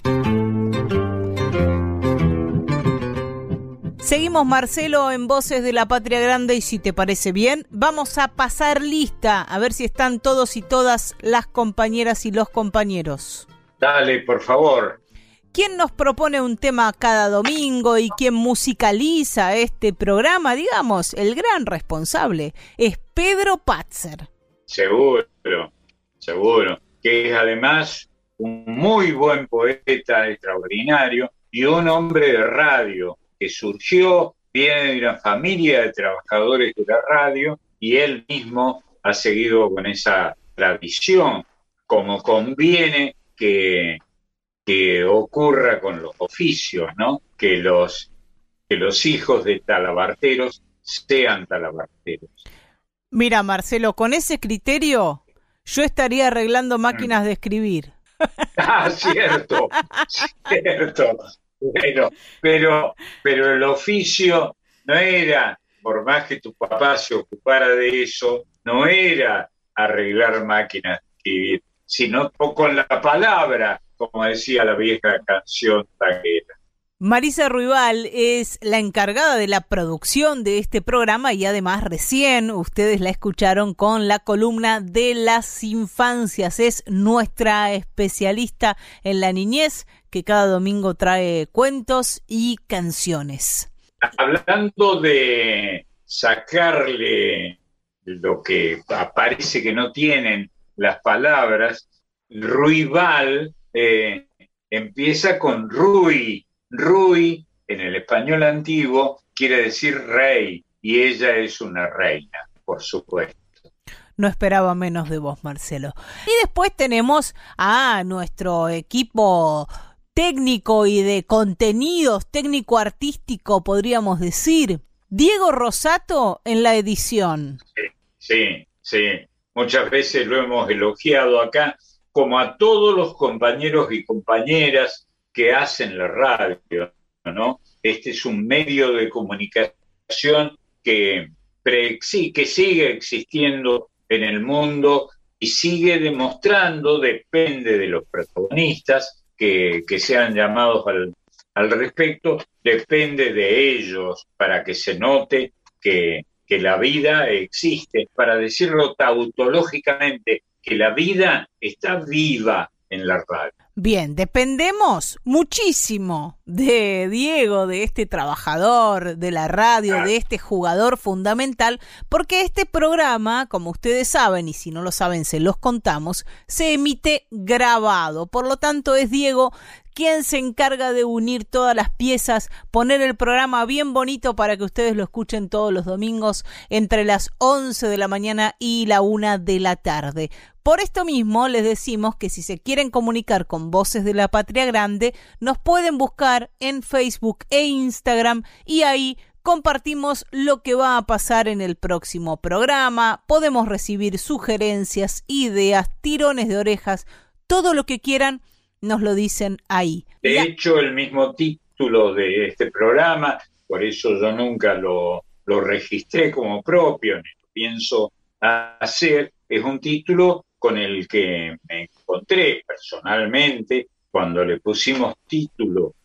Seguimos Marcelo en Voces de la Patria Grande y si te parece bien, vamos a pasar lista a ver si están todos y todas las compañeras y los compañeros. Dale, por favor. ¿Quién nos propone un tema cada domingo y quién musicaliza este programa? Digamos, el gran responsable es Pedro Patzer. Seguro, seguro. Que es además un muy buen poeta extraordinario y un hombre de radio que surgió, viene de una familia de trabajadores de la radio y él mismo ha seguido con esa tradición, como conviene que, que ocurra con los oficios, ¿no? Que los, que los hijos de talabarteros sean talabarteros. Mira, Marcelo, con ese criterio yo estaría arreglando máquinas de escribir. Ah, cierto, cierto. Bueno, pero, pero el oficio no era, por más que tu papá se ocupara de eso, no era arreglar máquinas de escribir, sino con la palabra, como decía la vieja canción taguera. Marisa Ruibal es la encargada de la producción de este programa y además recién ustedes la escucharon con la columna de las infancias. Es nuestra especialista en la niñez que cada domingo trae cuentos y canciones. Hablando de sacarle lo que parece que no tienen las palabras, Ruibal eh, empieza con Rui, Rui, en el español antiguo, quiere decir rey, y ella es una reina, por supuesto. No esperaba menos de vos, Marcelo. Y después tenemos a nuestro equipo técnico y de contenidos, técnico-artístico, podríamos decir. Diego Rosato en la edición. Sí, sí, Muchas veces lo hemos elogiado acá, como a todos los compañeros y compañeras que hacen la radio, ¿no? Este es un medio de comunicación que, que sigue existiendo en el mundo y sigue demostrando, depende de los protagonistas que, sean llamados al, al respecto, depende de ellos para que se note que, que la vida existe, para decirlo tautológicamente, que la vida está viva en la radio. Bien, dependemos muchísimo de Diego, de este trabajador de la radio, de este jugador fundamental, porque este programa, como ustedes saben, y si no lo saben se los contamos, se emite grabado. Por lo tanto, es Diego quien se encarga de unir todas las piezas, poner el programa bien bonito para que ustedes lo escuchen todos los domingos entre las 11 de la mañana y la 1 de la tarde. Por esto mismo les decimos que si se quieren comunicar con Voces de la Patria Grande, nos pueden buscar en Facebook e Instagram y ahí compartimos lo que va a pasar en el próximo programa, podemos recibir sugerencias, ideas, tirones de orejas, todo lo que quieran, nos lo dicen ahí. De hecho, el mismo título de este programa, por eso yo nunca lo, lo registré como propio, ni lo pienso hacer, es un título con el que me encontré personalmente cuando le pusimos título,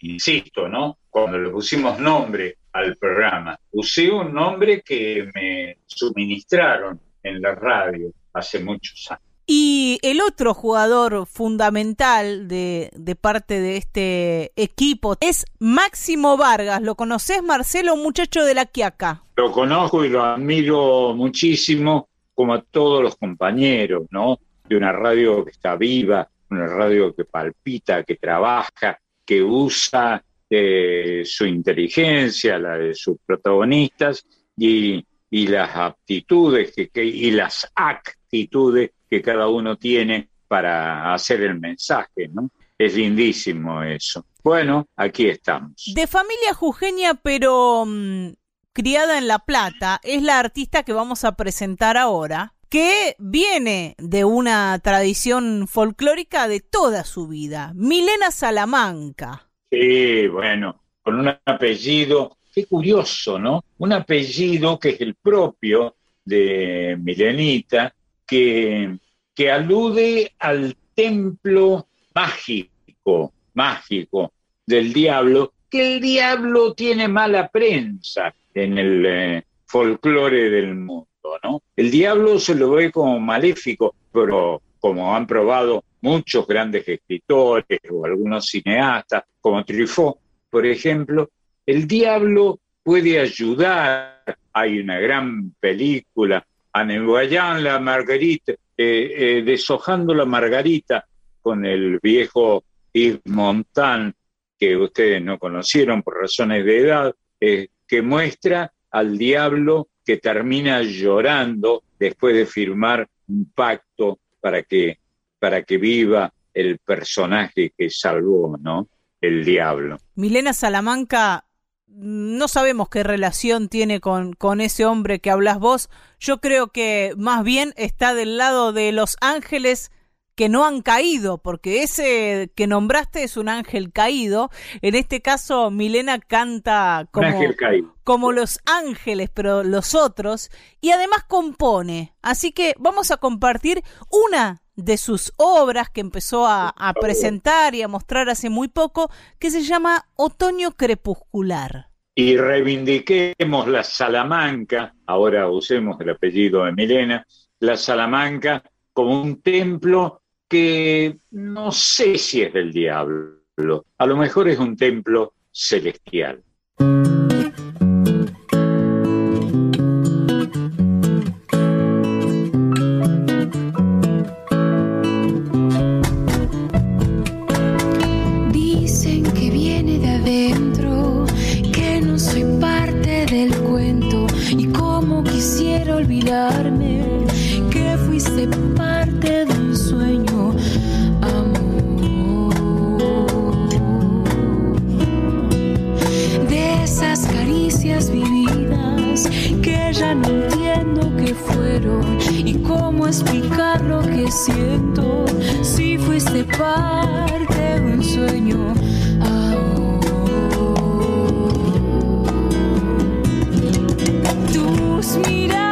insisto, ¿no? Cuando le pusimos nombre al programa. Usé un nombre que me suministraron en la radio hace muchos años. Y el otro jugador fundamental de, de, parte de este equipo es Máximo Vargas. ¿Lo conoces, Marcelo, muchacho de la Quiaca? Lo conozco y lo admiro muchísimo como a todos los compañeros, ¿no? De una radio que está viva, una radio que palpita, que trabaja, que usa eh, su inteligencia, la de sus protagonistas y, las aptitudes que, y las actitudes que cada uno tiene para hacer el mensaje, ¿no? Es lindísimo eso. Bueno, aquí estamos. De familia jujeña, pero mm, criada en La Plata, es la artista que vamos a presentar ahora, que viene de una tradición folclórica de toda su vida, Milena Salamanca. Sí, bueno, con un apellido, qué curioso, ¿no? Un apellido que es el propio de Milenita que, alude al templo mágico, mágico del diablo, que el diablo tiene mala prensa en el eh, folclore del mundo, ¿no? El diablo se lo ve como maléfico, pero como han probado muchos grandes escritores o algunos cineastas, como Truffaut, por ejemplo, el diablo puede ayudar. Hay una gran película, Anevoyant la Margarita, eh, eh, deshojando la Margarita, con el viejo Yves Montand, que ustedes no conocieron por razones de edad, eh, que muestra al diablo que termina llorando después de firmar un pacto para que, para que viva el personaje que salvó, ¿no? El diablo. Milena Salamanca, no sabemos qué relación tiene con, con ese hombre que hablas vos. Yo creo que más bien está del lado de los ángeles que no han caído, porque ese que nombraste es un ángel caído. En este caso, Milena canta como, como los ángeles, pero los otros, y además compone. Así que vamos a compartir una de sus obras que empezó a, a presentar y a mostrar hace muy poco, que se llama Otoño Crepuscular. Y reivindiquemos la Salamanca, ahora usemos el apellido de Milena, la Salamanca como un templo que no sé si es del diablo, a lo mejor es un templo celestial. Olvidarme que fuiste parte de un sueño, amor. De esas caricias vividas que ya no entiendo qué fueron y cómo explicar lo que siento si fuiste parte de un sueño. Tus miradas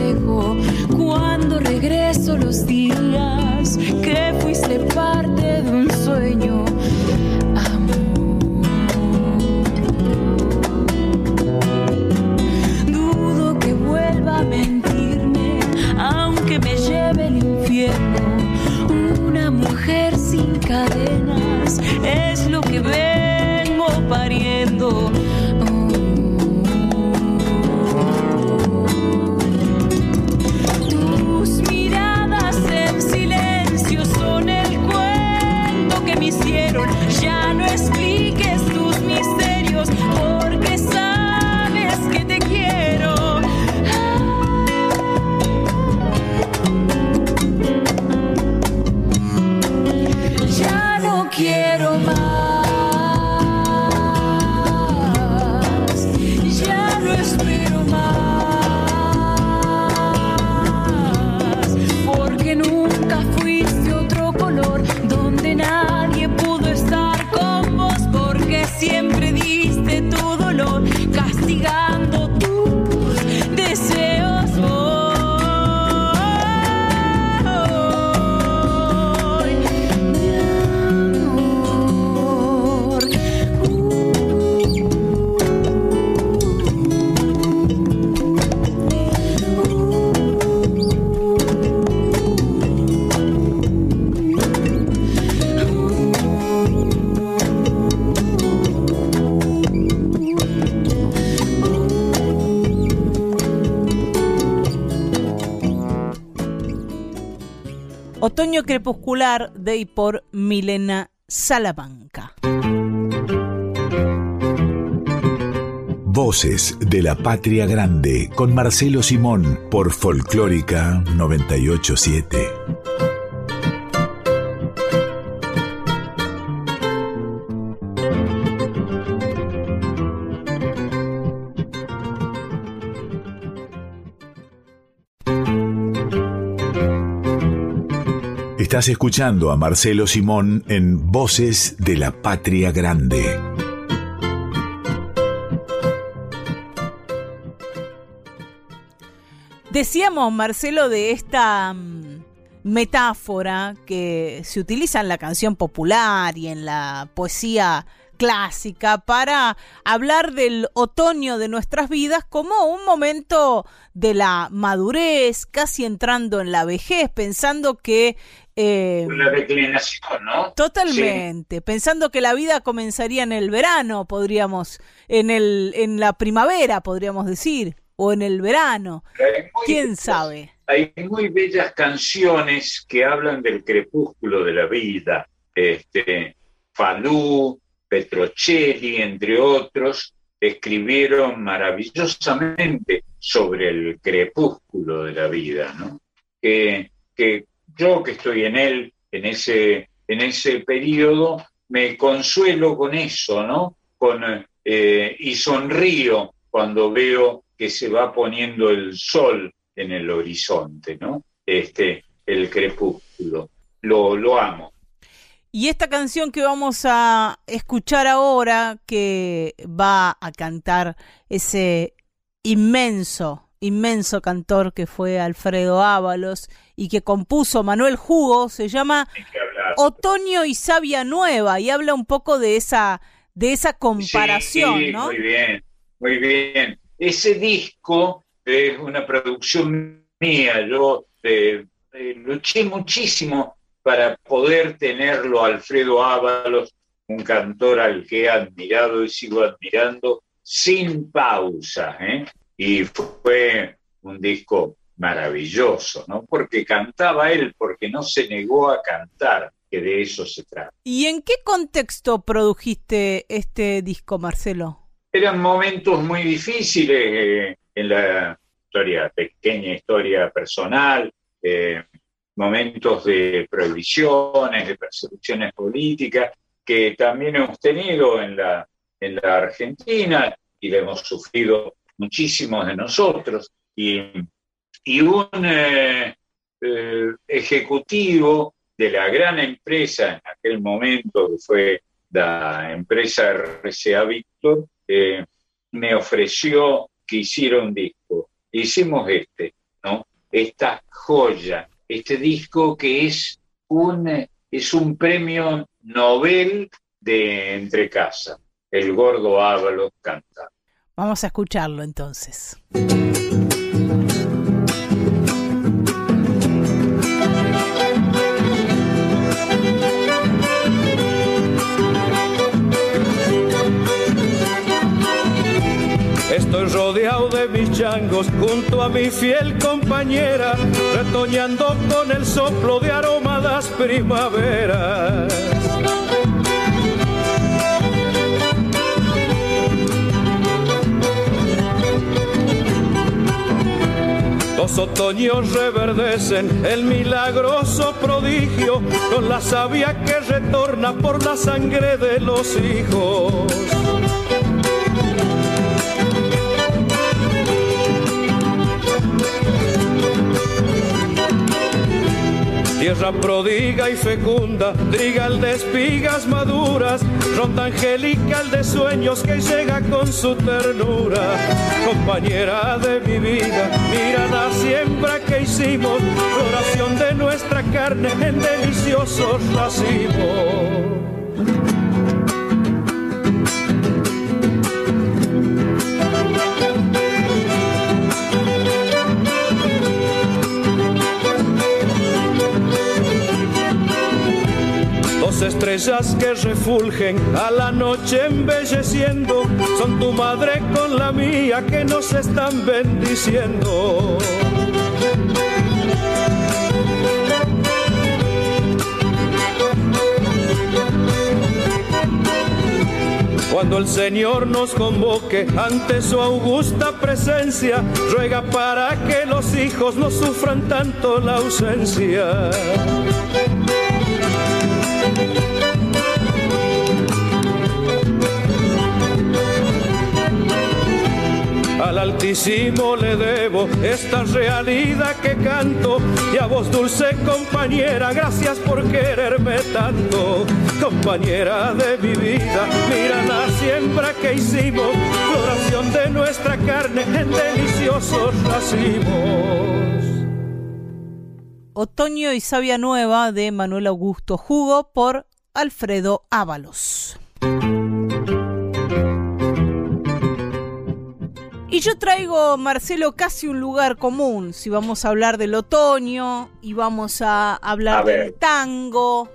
Otoño Crepuscular de y por Milena Salamanca. Voces de la Patria Grande con Marcelo Simón por Folclórica 987. Escuchando a Marcelo Simón en Voces de la Patria Grande. Decíamos, Marcelo, de esta mm, metáfora que se utiliza en la canción popular y en la poesía clásica para hablar del otoño de nuestras vidas como un momento de la madurez, casi entrando en la vejez, pensando que... Eh, la declinación, ¿no? Totalmente, pensando que la vida comenzaría en el verano, podríamos, en, el, en la primavera, podríamos decir o en el verano. ¿Quién sabe? Hay muy bellas canciones que hablan del crepúsculo de la vida. Este, Falú, Petrocelli, entre otros, escribieron maravillosamente sobre el crepúsculo de la vida, ¿no? Que, que yo que estoy en él, en ese, en ese periodo, me consuelo con eso, ¿no? Con, eh, y sonrío cuando veo que se va poniendo el sol en el horizonte, ¿no? Este, el crepúsculo. Lo, lo amo. Y esta canción que vamos a escuchar ahora, que va a cantar ese inmenso, inmenso cantor que fue Alfredo Ábalos y que compuso Manuel Jugo, se llama Otoño y Sabia Nueva y habla un poco de esa, de esa comparación, ¿no? Muy bien, muy bien ese disco es una producción mía, yo eh, eh, luché muchísimo para poder tenerlo Alfredo Ábalos, un cantor al que he admirado y sigo admirando sin pausa. ¿eh? Y fue un disco maravilloso, ¿no? Porque cantaba él, porque no se negó a cantar, que de eso se trata. ¿Y en qué contexto produjiste este disco, Marcelo? eran momentos muy difíciles eh, en la historia, pequeña historia personal, eh, momentos de prohibiciones, de persecuciones políticas, que también hemos tenido en la, en la Argentina y lo hemos sufrido muchísimos de nosotros. Y, y un eh, ejecutivo de la gran empresa en aquel momento, que fue la empresa RCA Víctor, me ofreció que hiciera un disco. Hicimos este, ¿no? Esta joya, este disco que es un, es un premio Nobel de Entre Casa. El gordo Ábalos canta. Vamos a escucharlo entonces. De mis changos junto a mi fiel compañera, retoñando con el soplo de aromadas primaveras. Los otoños reverdecen el milagroso prodigio con la savia que retorna por la sangre de los hijos. Tierra prodiga y fecunda, trigal de espigas maduras, ronda angelical de sueños que llega con su ternura. Compañera de mi vida, mira la siembra que hicimos, floración de nuestra carne en deliciosos racimos. Estrellas que refulgen a la noche embelleciendo son tu madre con la mía que nos están bendiciendo. Cuando el Señor nos convoque ante su augusta presencia, ruega para que los hijos no sufran tanto la ausencia. Al Altísimo le debo esta realidad que canto y a vos dulce compañera, gracias por quererme tanto. Compañera de mi vida, mira la siembra que hicimos, floración de nuestra carne en deliciosos racimos. Otoño y Sabia Nueva de Manuel Augusto Jugo por Alfredo Ábalos. Y yo traigo, Marcelo, casi un lugar común. Si vamos a hablar del otoño y vamos a hablar del tango,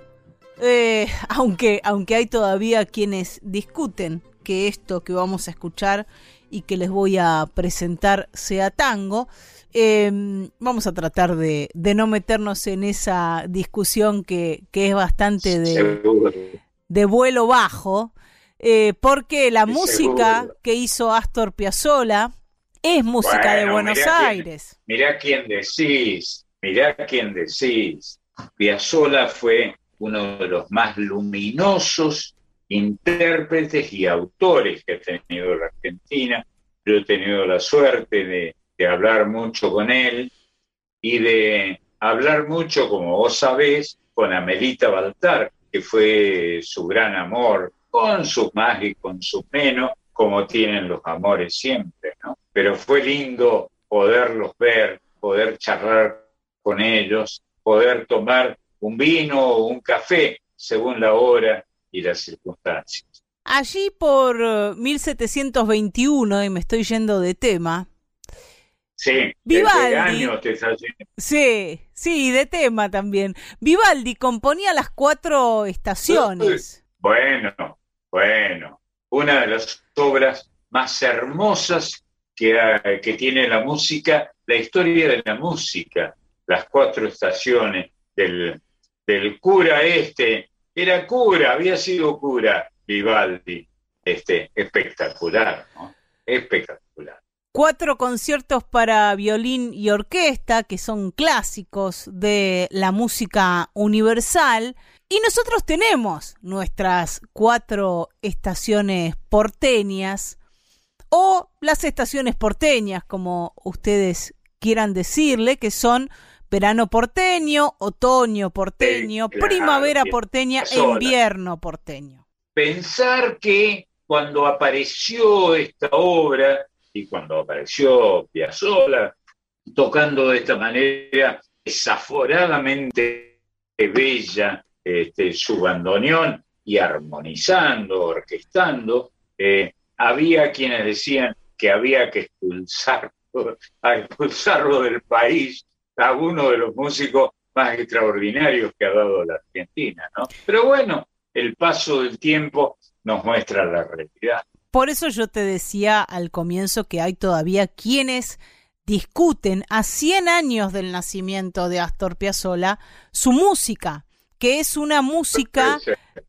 eh, aunque, aunque hay todavía quienes discuten que esto que vamos a escuchar y que les voy a presentar sea tango, em, vamos a tratar de, no meternos en esa discusión que, es bastante de, de vuelo bajo. Eh, porque la música que hizo Astor Piazzolla es música de Buenos Aires. mirá quién decís, mirá quién decís. Piazzolla fue uno de los más luminosos intérpretes y autores que ha tenido la Argentina. Yo he tenido la suerte de, de hablar mucho con él y de hablar mucho, como vos sabés, con Amelita Baltar, que fue su gran amor con sus más y con sus menos, como tienen los amores siempre, ¿no? Pero fue lindo poderlos ver, poder charlar con ellos, poder tomar un vino o un café según la hora y las circunstancias. Allí por 1721, y me estoy yendo de tema, Sí, Vivaldi. te sí, sí, de tema también. Vivaldi componía las cuatro estaciones. Bueno, bueno, una de las obras más hermosas que, tiene la música, la historia de la música, las cuatro estaciones del, del cura este, era cura, había sido cura Vivaldi, este, espectacular, ¿no? espectacular. Cuatro conciertos para violín y orquesta, que son clásicos de la música universal, y nosotros tenemos nuestras cuatro estaciones porteñas o las estaciones porteñas, como ustedes quieran decirle, que son verano porteño, otoño porteño, primavera porteña e invierno porteño. Pensar que cuando apareció esta obra y cuando apareció Piazzolla tocando de esta manera desaforadamente bella este, su bandoneón y armonizando, orquestando, eh, había quienes decían que había que expulsarlo, [laughs] expulsarlo del país a uno de los músicos más extraordinarios que ha dado la Argentina, ¿no? Pero bueno, el paso del tiempo nos muestra la realidad. Por eso yo te decía al comienzo que hay todavía quienes discuten a 100 años del nacimiento de Astor Piazzolla su música, que es una música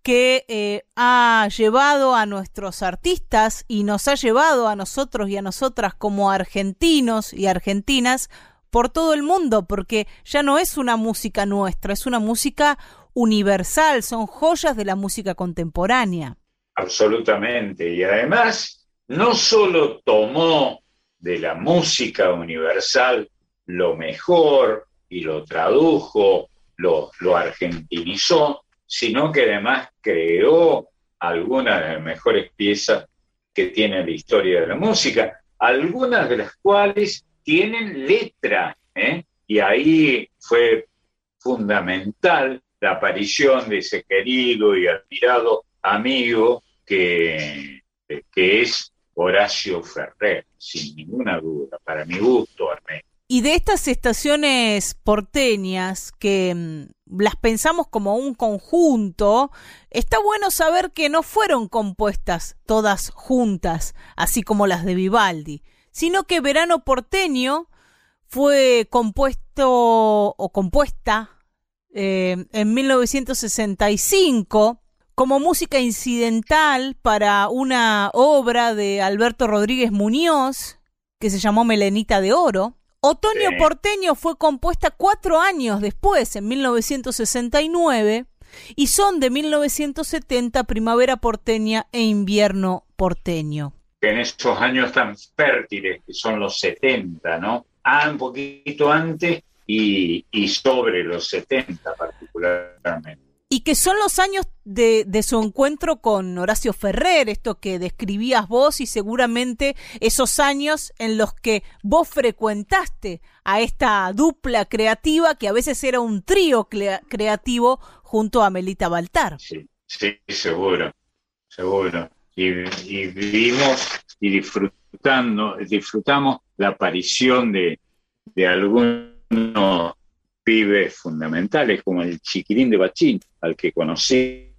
que eh, ha llevado a nuestros artistas y nos ha llevado a nosotros y a nosotras como argentinos y argentinas por todo el mundo, porque ya no es una música nuestra, es una música universal, son joyas de la música contemporánea. Absolutamente, y además no solo tomó de la música universal lo mejor y lo tradujo lo, argentinizó, sino que además creó algunas de las mejores piezas que tiene la historia de la música, algunas de las cuales tienen letra, ¿eh? y ahí fue fundamental la aparición de ese querido y admirado amigo que, que es Horacio Ferrer, sin ninguna duda, para mi gusto al menos. Y de estas estaciones porteñas que mm, las pensamos como un conjunto, está bueno saber que no fueron compuestas todas juntas, así como las de Vivaldi, sino que Verano Porteño fue compuesto o compuesta eh, en 1965 como música incidental para una obra de Alberto Rodríguez Muñoz que se llamó Melenita de Oro. Otoño Porteño fue compuesta cuatro años después, en 1969, y son de 1970 Primavera Porteña e Invierno Porteño. En esos años tan fértiles que son los 70, ¿no? Ah, un poquito antes y, y sobre los 70 particularmente y que son los años de, de, su encuentro con Horacio Ferrer, esto que describías vos y seguramente esos años en los que vos frecuentaste a esta dupla creativa que a veces era un trío creativo junto a Melita Baltar. Sí, sí seguro, seguro. Y, y vivimos y disfrutando, disfrutamos la aparición de, de algunos pibes fundamentales, como el chiquirín de Bachín, al que conocí,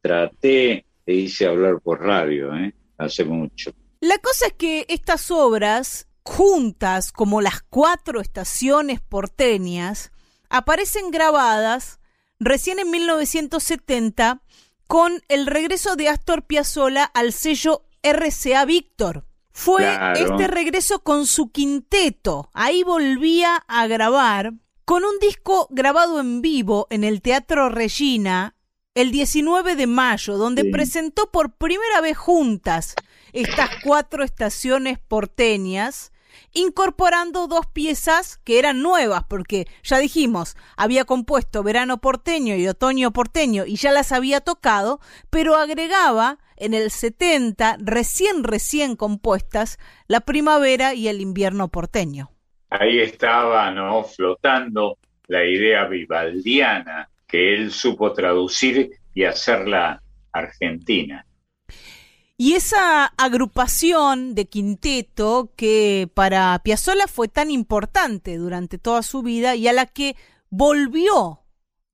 traté e hice hablar por radio, ¿eh? hace mucho. La cosa es que estas obras, juntas como las cuatro estaciones porteñas, aparecen grabadas recién en 1970 con el regreso de Astor Piazzolla al sello RCA Víctor. Fue este regreso con su quinteto. Ahí volvía a grabar con un disco grabado en vivo en el Teatro Regina el 19 de mayo, donde presentó por primera vez juntas estas cuatro estaciones porteñas, incorporando dos piezas que eran nuevas, porque ya dijimos, había compuesto Verano porteño y Otoño porteño y ya las había tocado, pero agregaba en el 70, recién recién compuestas, la primavera y el invierno porteño ahí estaba ¿no? flotando la idea vivaldiana que él supo traducir y hacerla argentina. Y esa agrupación de quinteto que para Piazzolla fue tan importante durante toda su vida y a la que volvió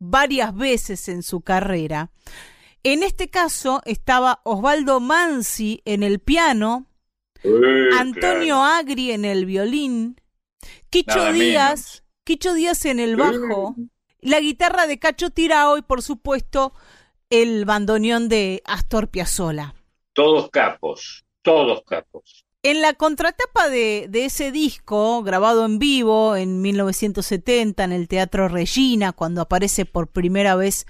varias veces en su carrera. En este caso estaba Osvaldo Mansi en el piano, Antonio Agri en el violín, Quicho Díaz, Quicho Díaz en el bajo, la guitarra de Cacho Tirao y por supuesto el bandoneón de Astor Piazzolla. Todos capos, todos capos. En la contratapa de, de, ese disco, grabado en vivo en 1970 en el Teatro Regina, cuando aparece por primera vez,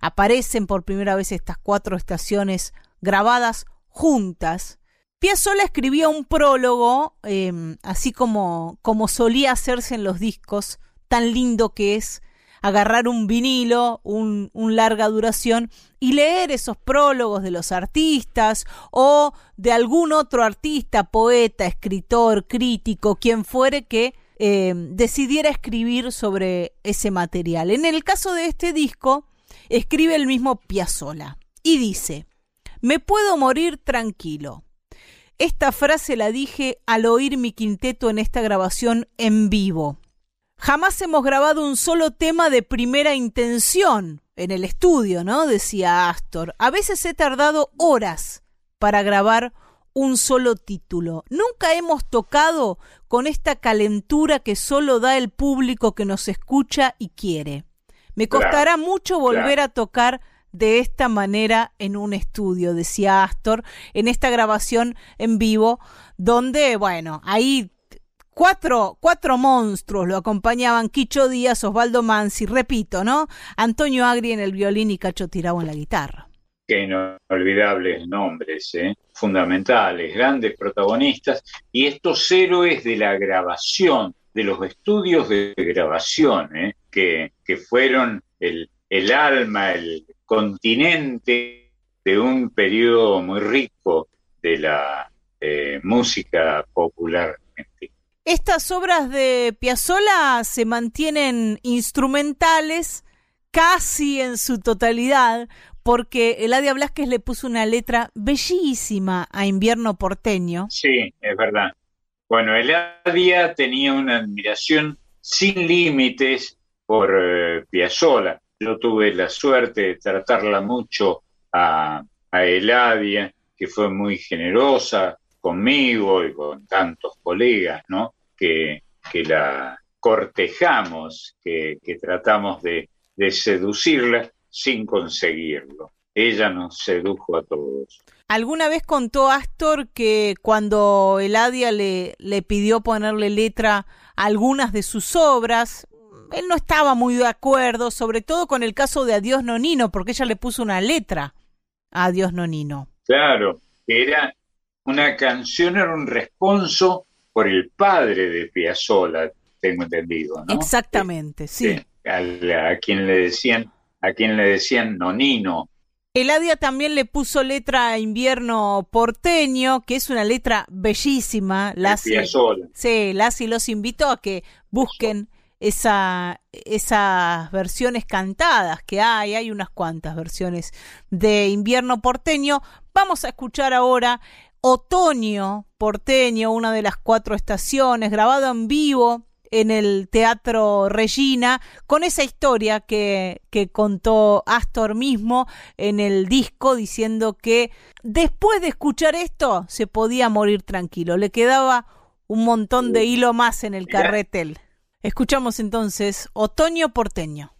aparecen por primera vez estas cuatro estaciones grabadas juntas, Piazzolla escribía un prólogo, em, así como, como solía hacerse en los discos, tan lindo que es agarrar un vinilo, un, larga duración, y leer esos prólogos de los artistas o de algún otro artista, poeta, escritor, crítico, quien fuere que em, decidiera escribir sobre ese material. En el caso de este disco, escribe el mismo Piazzolla y dice, me puedo morir tranquilo. Esta frase la dije al oír mi quinteto en esta grabación en vivo. Jamás hemos grabado un solo tema de primera intención en el estudio, ¿no? decía Astor. A veces he tardado horas para grabar un solo título. Nunca hemos tocado con esta calentura que solo da el público que nos escucha y quiere. Me costará mucho volver a tocar de esta manera en un estudio, decía Astor, en esta grabación en vivo, donde, bueno, ahí cuatro, cuatro monstruos lo acompañaban, Quicho Díaz, Osvaldo Mansi, repito, ¿no? Antonio Agri en el violín y Cacho Tirabo en la guitarra. Qué inolvidables nombres, ¿eh? fundamentales, grandes protagonistas, y estos héroes de la grabación, de los estudios de grabación, ¿eh? que, que fueron el, el alma, el continente de un periodo muy rico de la eh, música popular Estas obras de Piazzolla se mantienen instrumentales casi en su totalidad, porque Eladia Blasquez le puso una letra bellísima a Invierno Porteño. Sí, es verdad. Bueno, Eladia tenía una admiración sin límites por eh, Piazzolla. Yo tuve la suerte de tratarla mucho a, Eladia, que fue muy generosa conmigo y con tantos colegas, ¿no? Que, la cortejamos, que, tratamos de, seducirla sin conseguirlo. ella nos sedujo a todos. Alguna vez contó Astor que cuando Eladia le, le pidió ponerle letra a algunas de sus obras, él no estaba muy de acuerdo, sobre todo con el caso de Adiós Nonino, porque ella le puso una letra a Adiós Nonino. Claro, era una canción, era un responso por el padre de Piazzolla, tengo entendido, ¿no? Exactamente, sí. a, quien le decían, a quien le decían Nonino. Eladia también le puso letra a Invierno Porteño, que es una letra bellísima. Las, sí, las y los invito a que busquen esa, esas versiones cantadas que hay, hay unas cuantas versiones de invierno porteño. Vamos a escuchar ahora Otoño porteño, una de las cuatro estaciones, grabado en vivo en el Teatro Regina, con esa historia que, que contó Astor mismo en el disco, diciendo que después de escuchar esto se podía morir tranquilo. Le quedaba un montón de hilo más en el carretel. Escuchamos entonces Otoño Porteño.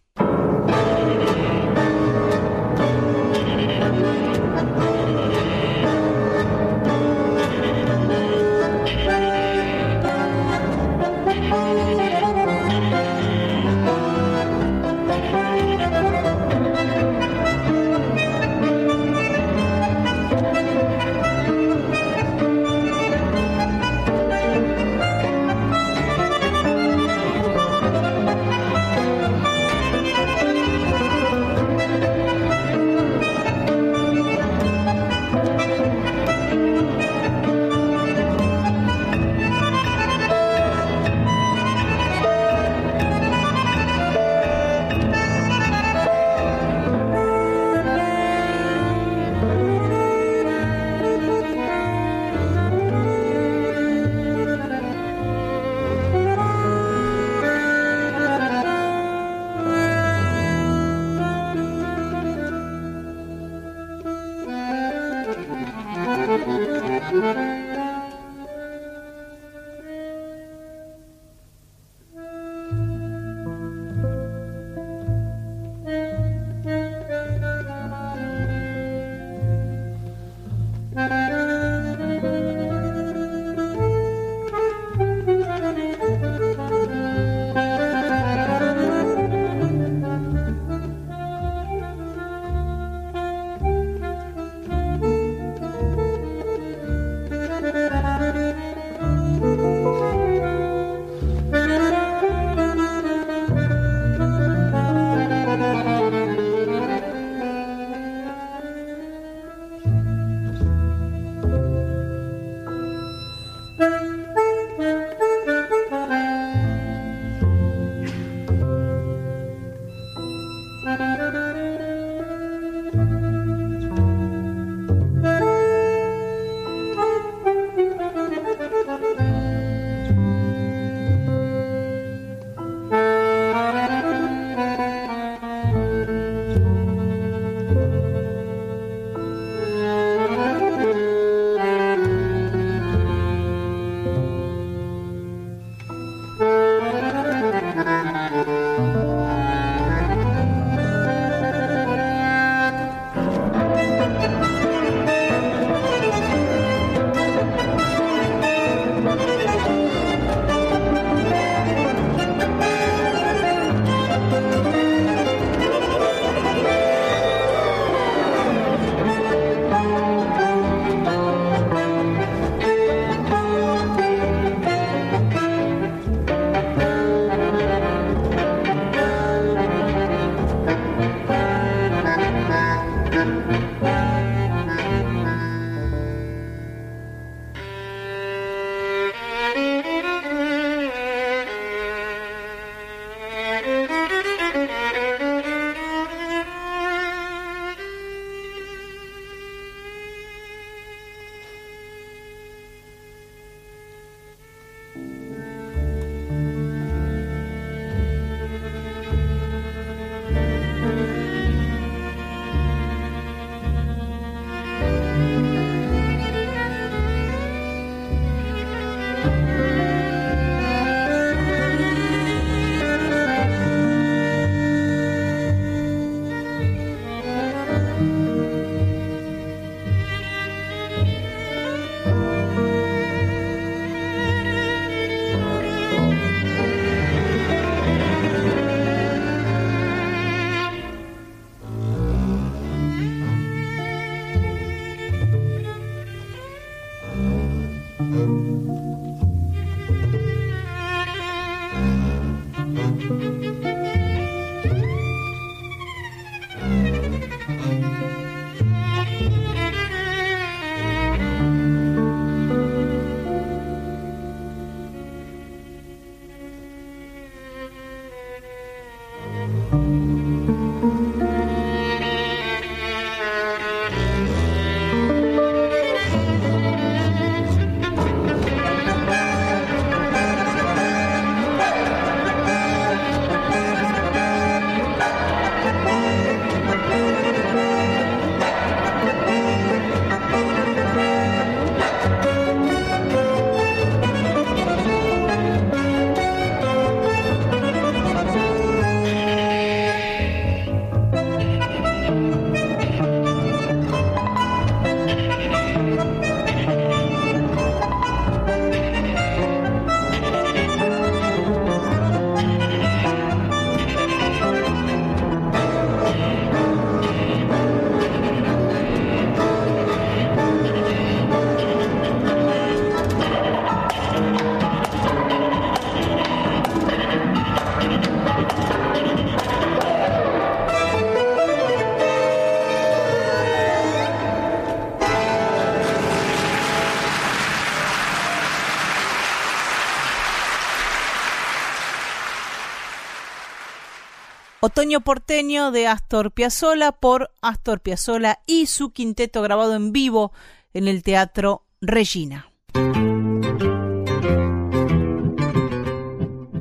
Otoño porteño de Astor Piazzolla por Astor Piazzolla y su quinteto grabado en vivo en el Teatro Regina.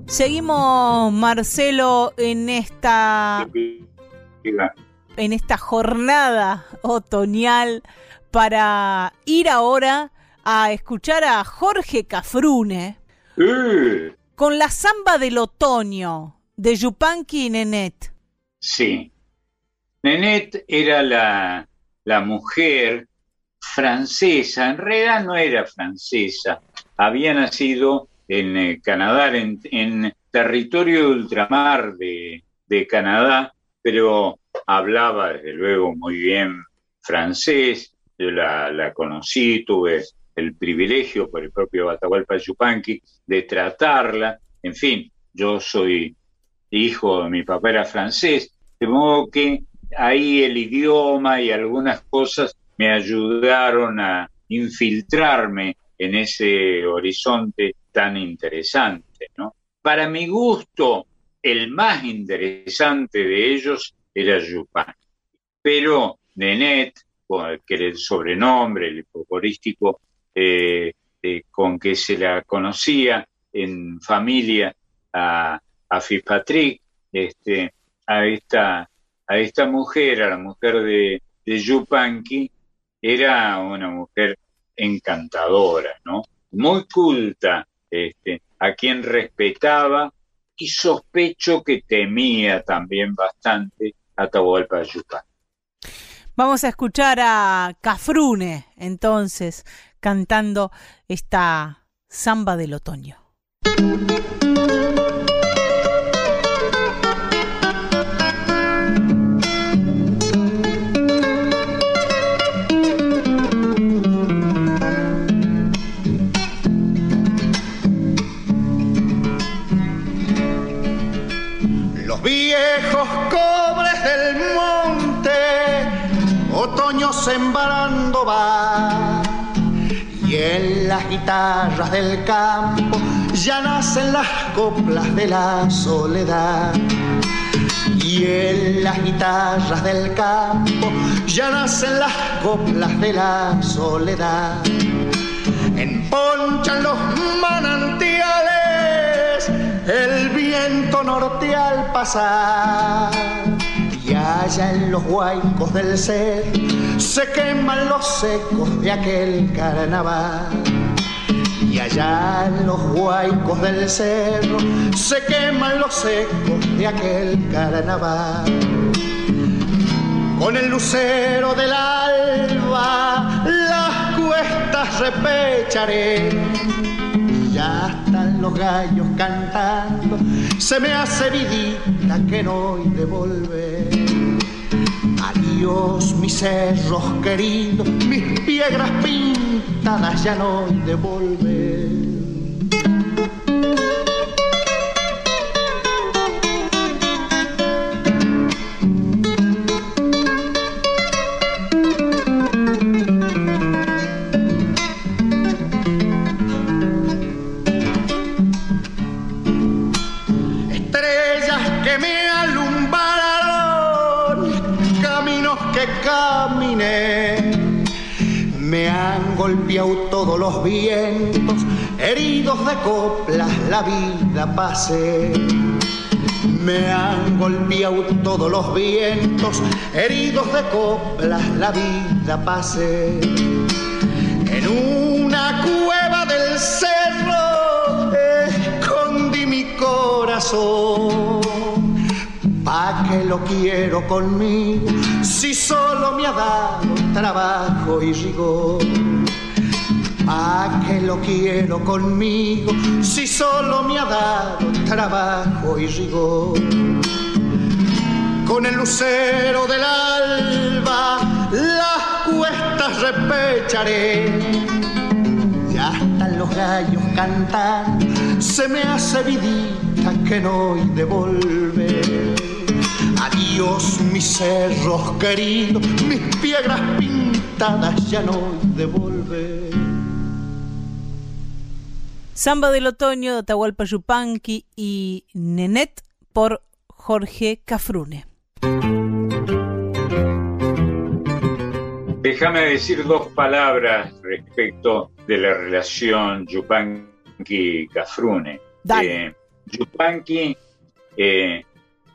Seguimos, Marcelo, en esta en esta jornada otoñal para ir ahora a escuchar a Jorge Cafrune con la samba del otoño de Yupanqui y Nenet. Sí. Nenet era la, la mujer francesa, en realidad no era francesa, había nacido en eh, Canadá, en, territorio ultramar de, de, Canadá, pero hablaba desde luego muy bien francés, yo la, la conocí, tuve el privilegio por el propio Atahualpa Yupanqui de tratarla, en fin, yo soy hijo, mi papá era francés, de modo que ahí el idioma y algunas cosas me ayudaron a infiltrarme en ese horizonte tan interesante. ¿no? Para mi gusto, el más interesante de ellos era Yupan, pero Nenet, que era el sobrenombre, el folclorístico eh, eh, con que se la conocía en familia a, a Fitzpatrick, este, a, esta, a esta mujer, a la mujer de, Yupanqui, era una mujer encantadora, ¿no? Muy culta, este, a quien respetaba y sospecho que temía también bastante a Tahualpa Yupanqui. Vamos a escuchar a Cafrune, entonces, cantando esta samba del otoño. Del campo ya nacen las coplas de la soledad. Y en las guitarras del campo ya nacen las coplas de la soledad. Emponchan los manantiales el viento norte al pasar. Y allá en los huaicos del ser se queman los secos de aquel carnaval. Y allá en los huaicos del cerro se queman los secos de aquel carnaval. Con el lucero del alba las cuestas repecharé ya están los gallos cantando, se me hace vidita que no hay de volver. Adiós mis cerros queridos, mis piedras pintadas ya no volver. De coplas la vida pase. Me han golpeado todos los vientos, heridos de coplas la vida pase. En una cueva del cerro escondí mi corazón. ¿Pa' que lo quiero conmigo si solo me ha dado trabajo y rigor? ¿A que lo quiero conmigo si solo me ha dado trabajo y rigor? Con el lucero del alba las cuestas repecharé. Ya están los gallos cantando, se me hace vidita que no hay de. Adiós mis cerros queridos, mis piedras pintadas ya no hay de volver. Samba del Otoño de Atahualpa Yupanqui y Nenet por Jorge Cafrune. Déjame decir dos palabras respecto de la relación Yupanqui-Cafrune. Eh, Yupanqui eh,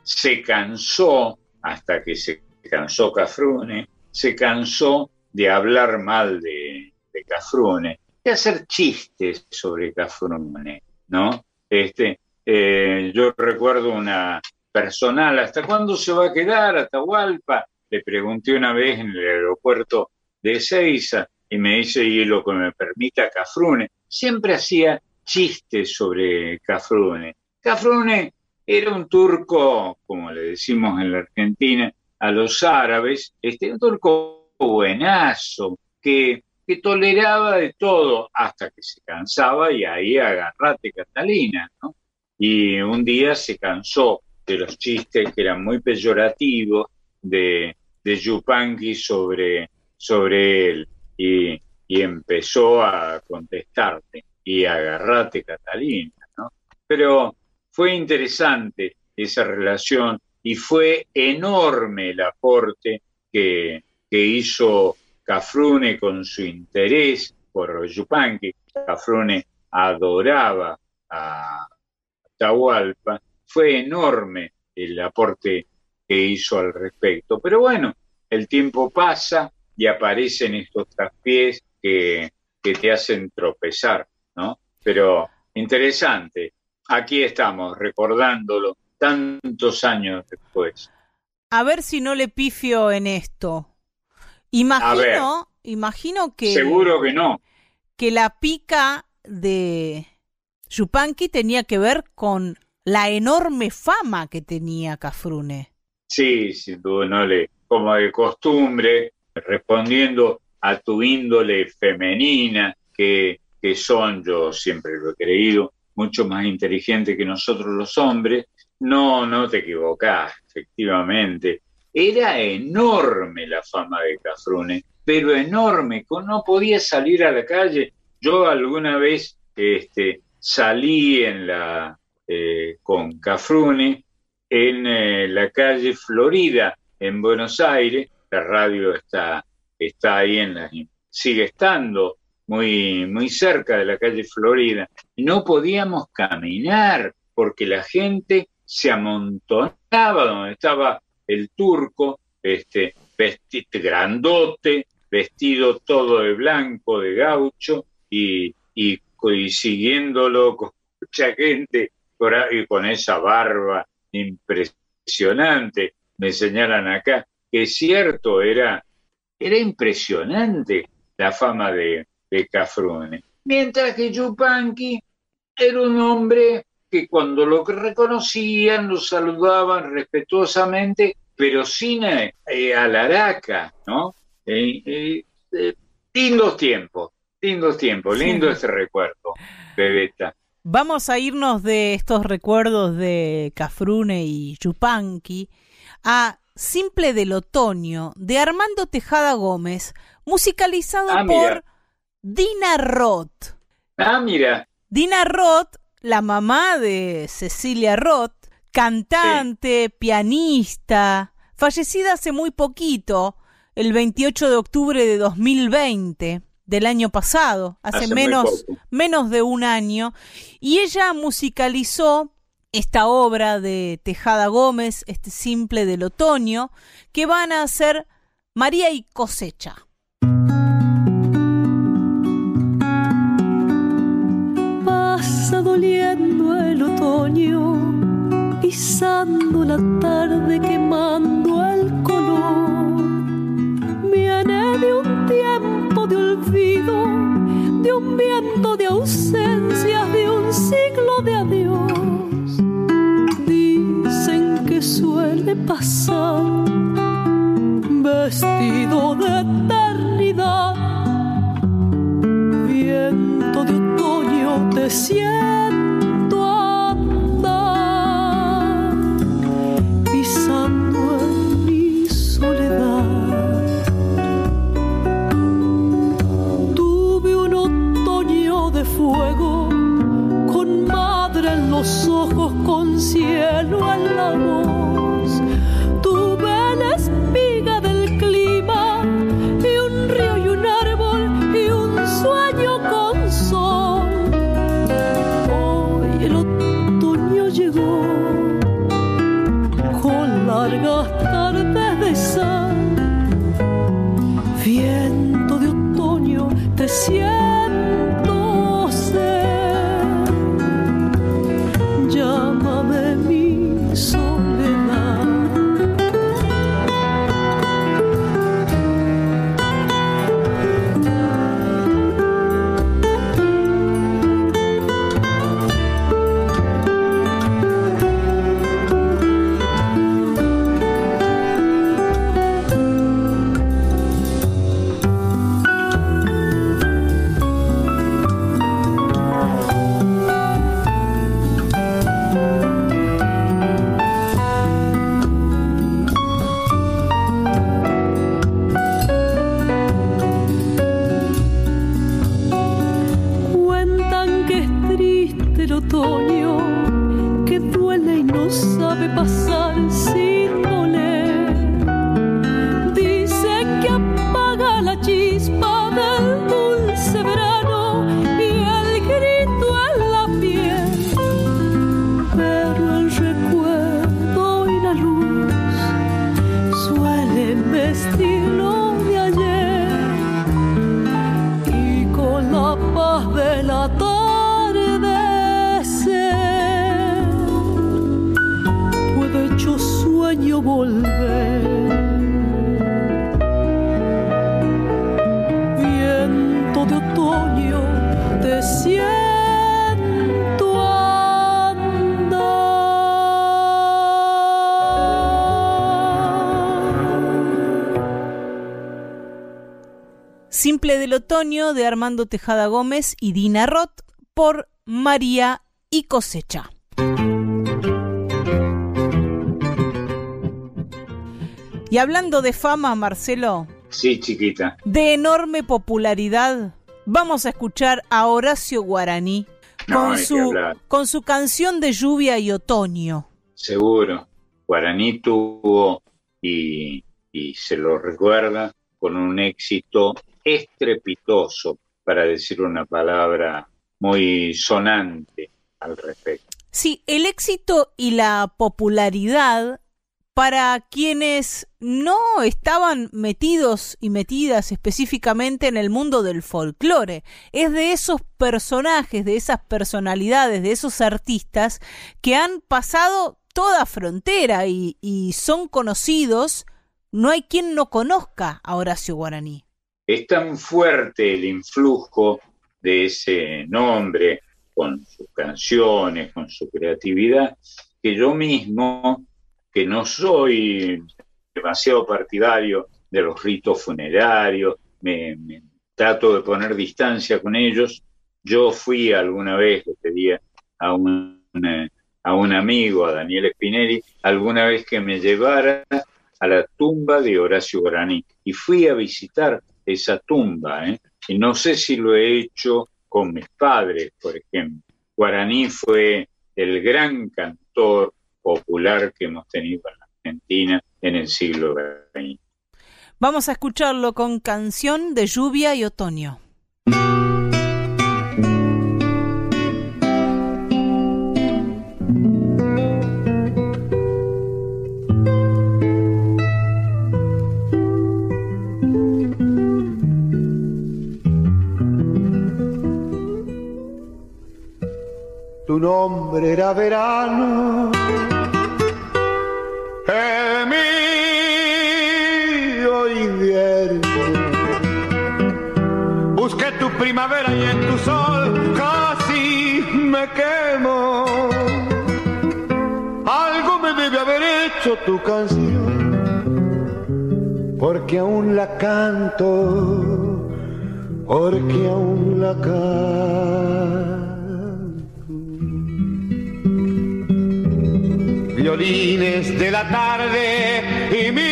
se cansó, hasta que se cansó Cafrune, se cansó de hablar mal de, de Cafrune, hacer chistes sobre Cafrune, ¿no? Este, eh, yo recuerdo una personal, ¿hasta cuándo se va a quedar Atahualpa? Le pregunté una vez en el aeropuerto de Ezeiza y me dice, y lo que me permita Cafrune. Siempre hacía chistes sobre Cafrune. Cafrune era un turco, como le decimos en la Argentina, a los árabes, este, un turco buenazo, que, que toleraba de todo hasta que se cansaba y ahí agarrate Catalina. Y un día se cansó de los chistes que eran muy peyorativos de, de Yupanqui sobre, sobre él y, empezó a contestarte y agarrate Catalina. Pero fue interesante esa relación y fue enorme el aporte que, que hizo Cafrune con su interés por Yupanqui. Cafrune adoraba a Tahualpa fue enorme el aporte que hizo al respecto. Pero bueno, el tiempo pasa y aparecen estos traspiés que, que te hacen tropezar, ¿no? Pero interesante, aquí estamos recordándolo tantos años después. A ver si no le pifio en esto. Imagino, imagino que. Seguro que no. Que la pica de Yupanqui tenía que ver con la enorme fama que tenía Cafrune. Sí, sin duda, no le, como de costumbre, respondiendo a tu índole femenina, que, que son, yo siempre lo he creído, mucho más inteligente que nosotros los hombres. No, no te equivocás, efectivamente. Era enorme la fama de Cafrune, pero enorme, no podía salir a la calle. Yo alguna vez este, salí en la, eh, con Cafrune en eh, la calle Florida, en Buenos Aires. La radio está, está ahí en la, sigue estando muy, muy cerca de la calle Florida. No podíamos caminar porque la gente se amontonaba donde estaba el turco, este, vestido grandote, vestido todo de blanco, de gaucho, y, y, siguiéndolo con mucha gente y con esa barba impresionante, me señalan acá, que es cierto, era, era impresionante la fama de, de Cafrune. Mientras que Yupanqui era un hombre que cuando lo reconocían lo saludaban respetuosamente, pero sin eh, alaraca, ¿no? Eh, eh, lindos tiempos, lindos tiempos, lindo ese recuerdo, Bebeta. Vamos a irnos de estos recuerdos de Cafrune y Yupanqui a Simple del Otoño de Armando Tejada Gómez, musicalizado ah, por Dina Roth. Ah, mira. Dina Roth, la mamá de Cecilia Roth, cantante, pianista, fallecida hace muy poquito, el 28 de octubre de 2020 del año pasado, hace, menos, menos de un año, y ella musicalizó esta obra de Tejada Gómez, este simple del otoño, que van a hacer María y Cosecha. Otoño, pisando la tarde, quemando el color. Viene de un tiempo de olvido, de un viento de ausencias, de un siglo de adiós. Dicen que suele pasar vestido de eternidad, viento de otoño te siento dos ojos con cielo en la voz. Tuve la espiga del clima y un río y un árbol y un sueño con sol. Hoy el otoño llegó con largas tardes de sal. Viento de otoño te siento del Otoño de Armando Tejada Gómez y Dina Roth por María y Cosecha. Y hablando de fama, Marcelo, Sí, chiquita. de enorme popularidad, vamos a escuchar a Horacio Guaraní No, con, su, con su canción de lluvia y otoño. Seguro. Guaraní tuvo y, y se lo recuerda con un éxito estrepitoso, para decir una palabra muy sonante al respecto. Sí, el éxito y la popularidad para quienes no estaban metidos y metidas específicamente en el mundo del folclore. Es de esos personajes, de esas personalidades, de esos artistas que han pasado toda frontera y, son conocidos. No hay quien no conozca a Horacio Guaraní. Es tan fuerte el influjo de ese nombre con sus canciones, con su creatividad, que yo mismo, que no soy demasiado partidario de los ritos funerarios, me, trato de poner distancia con ellos. Yo fui alguna vez, le pedí a un, a un amigo, a Daniel Spinelli, alguna vez que me llevara a la tumba de Horacio Guaraní y fui a visitar esa tumba. ¿eh? Y no sé si lo he hecho con mis padres, por ejemplo. Guaraní fue el gran cantor popular que hemos tenido en la Argentina en el siglo XX. Vamos a escucharlo con canción de lluvia y otoño. Tu nombre era verano, el mío invierno. Busqué tu primavera y en tu sol casi me quemo. Algo me debe haber hecho tu canción, porque aún la canto, porque aún la canto. Violines de la tarde y mil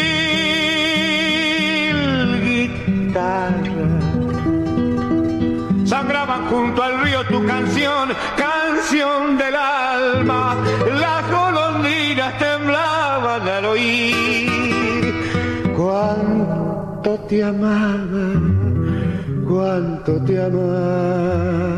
guitarras sangraban junto al río tu canción, canción del alma las golondrinas temblaban al oír. Cuánto te amaba, cuánto te amaba.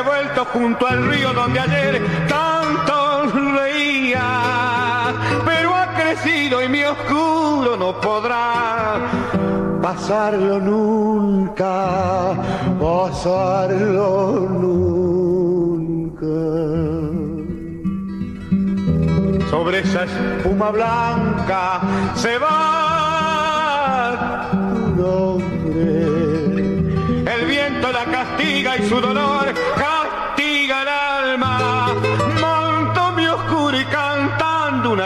He vuelto junto al río donde ayer tanto reía, pero ha crecido y mi oscuro no podrá pasarlo nunca, pasarlo nunca sobre esa espuma blanca se va tu nombre. El viento la castiga y su dolor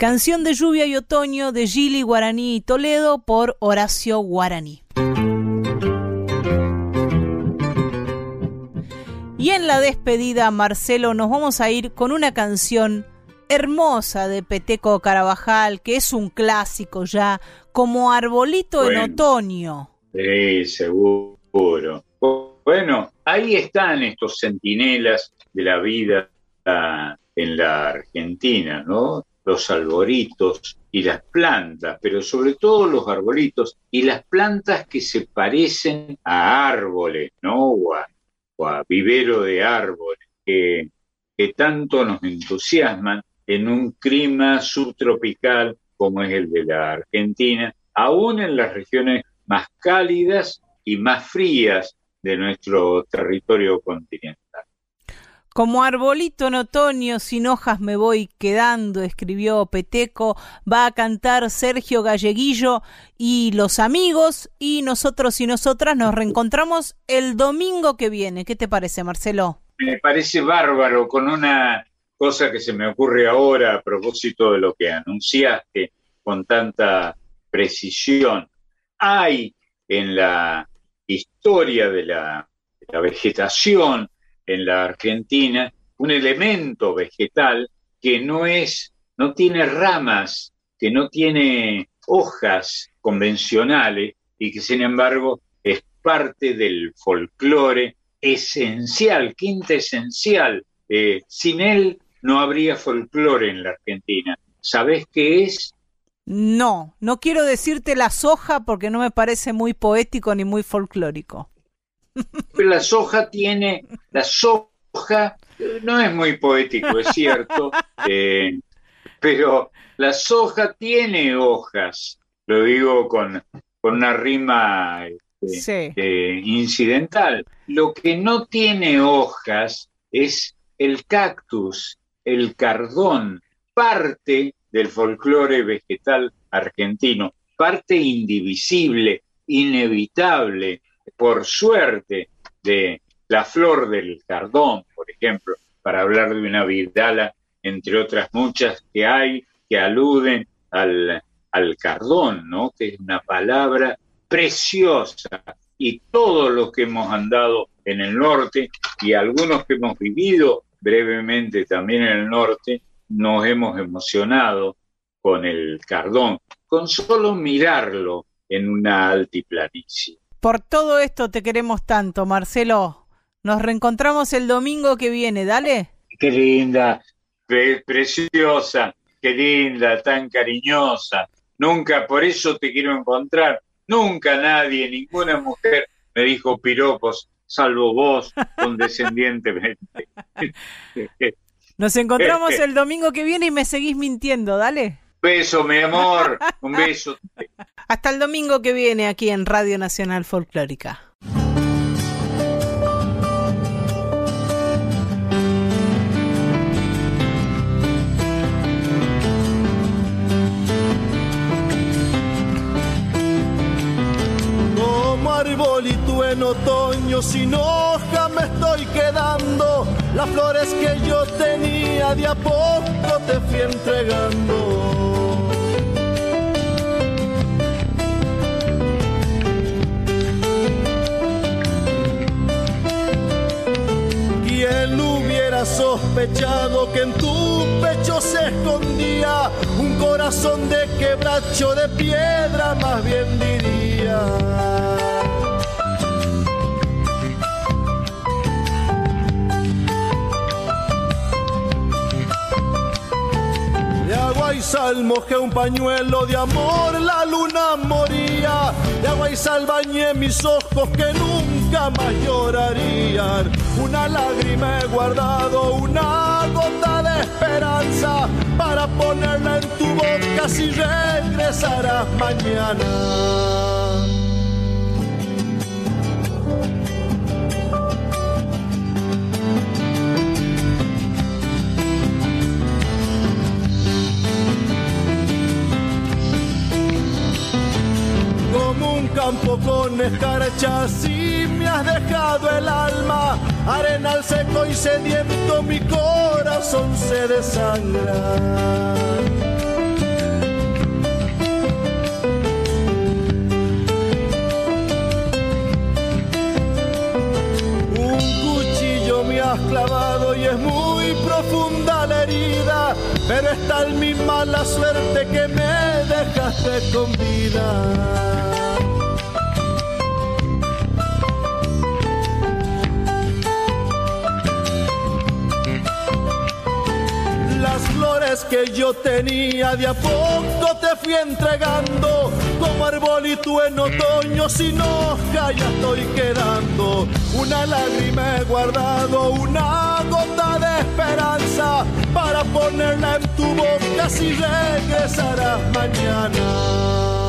Canción de lluvia y otoño de Gili Guaraní y Toledo por Horacio Guaraní. Y en la despedida, Marcelo, nos vamos a ir con una canción hermosa de Peteco Carabajal, que es un clásico ya, como Arbolito en Otoño. Sí, seguro. Bueno, ahí están estos centinelas de la vida en la Argentina, ¿no? Los arbolitos y las plantas, pero sobre todo los arbolitos y las plantas que se parecen a árboles, ¿no? O a, vivero de árboles, que, que tanto nos entusiasman en un clima subtropical como es el de la Argentina, aún en las regiones más cálidas y más frías de nuestro territorio continental. Como arbolito en otoño, sin hojas me voy quedando, escribió Peteco, va a cantar Sergio Galleguillo y los amigos, y nosotros y nosotras nos reencontramos el domingo que viene. ¿Qué te parece, Marcelo? Me parece bárbaro, con una cosa que se me ocurre ahora a propósito de lo que anunciaste con tanta precisión. Hay en la historia de la, vegetación en la Argentina, un elemento vegetal que no es, no tiene ramas, que no tiene hojas convencionales y que sin embargo es parte del folclore esencial, quinta esencial. Eh, sin él no habría folclore en la Argentina. ¿Sabés qué es? No, no quiero decirte la soja porque no me parece muy poético ni muy folclórico. Pero la soja tiene, la soja no es muy poético, es cierto, [laughs] eh, pero la soja tiene hojas, lo digo con, con una rima este, eh, incidental. Lo que no tiene hojas es el cactus, el cardón, parte del folclore vegetal argentino, parte indivisible, inevitable, por suerte, de la flor del cardón, por ejemplo, para hablar de una vidala, entre otras muchas que hay que aluden al, al cardón, ¿no? que es una palabra preciosa. Y todos los que hemos andado en el norte y algunos que hemos vivido brevemente también en el norte, nos hemos emocionado con el cardón, con solo mirarlo en una altiplanicie. Por todo esto te queremos tanto, Marcelo. Nos reencontramos el domingo que viene, dale. Qué linda, preciosa, qué linda, tan cariñosa. Nunca, por eso te quiero encontrar. Nunca nadie, ninguna mujer me dijo piropos, salvo vos, condescendientemente. [laughs] Nos encontramos [laughs] el domingo que viene y me seguís mintiendo, dale. Beso, mi amor, [laughs] un beso. Hasta el domingo que viene aquí en Radio Nacional Folclórica. Arbolito en otoño, sin hoja me estoy quedando. Las flores que yo tenía de a poco te fui entregando. ¿Quién hubiera sospechado que en tu pecho se escondía un corazón de quebracho de piedra, más bien diría? Y sal mojé un pañuelo de amor, la luna moría. De agua y sal bañé mis ojos que nunca más llorarían. Una lágrima he guardado, una gota de esperanza para ponerla en tu boca si regresarás mañana. Un campo con escarchas y me has dejado el alma, arenal seco y sediento, mi corazón se desangra. Un cuchillo me has clavado y es muy profunda la herida, pero es tal mi mala suerte que me dejaste con vida. Flores que yo tenía de a poco te fui entregando como arbolito en otoño sin hoja ya estoy quedando. Una lágrima he guardado una gota de esperanza para ponerla en tu boca si regresarás mañana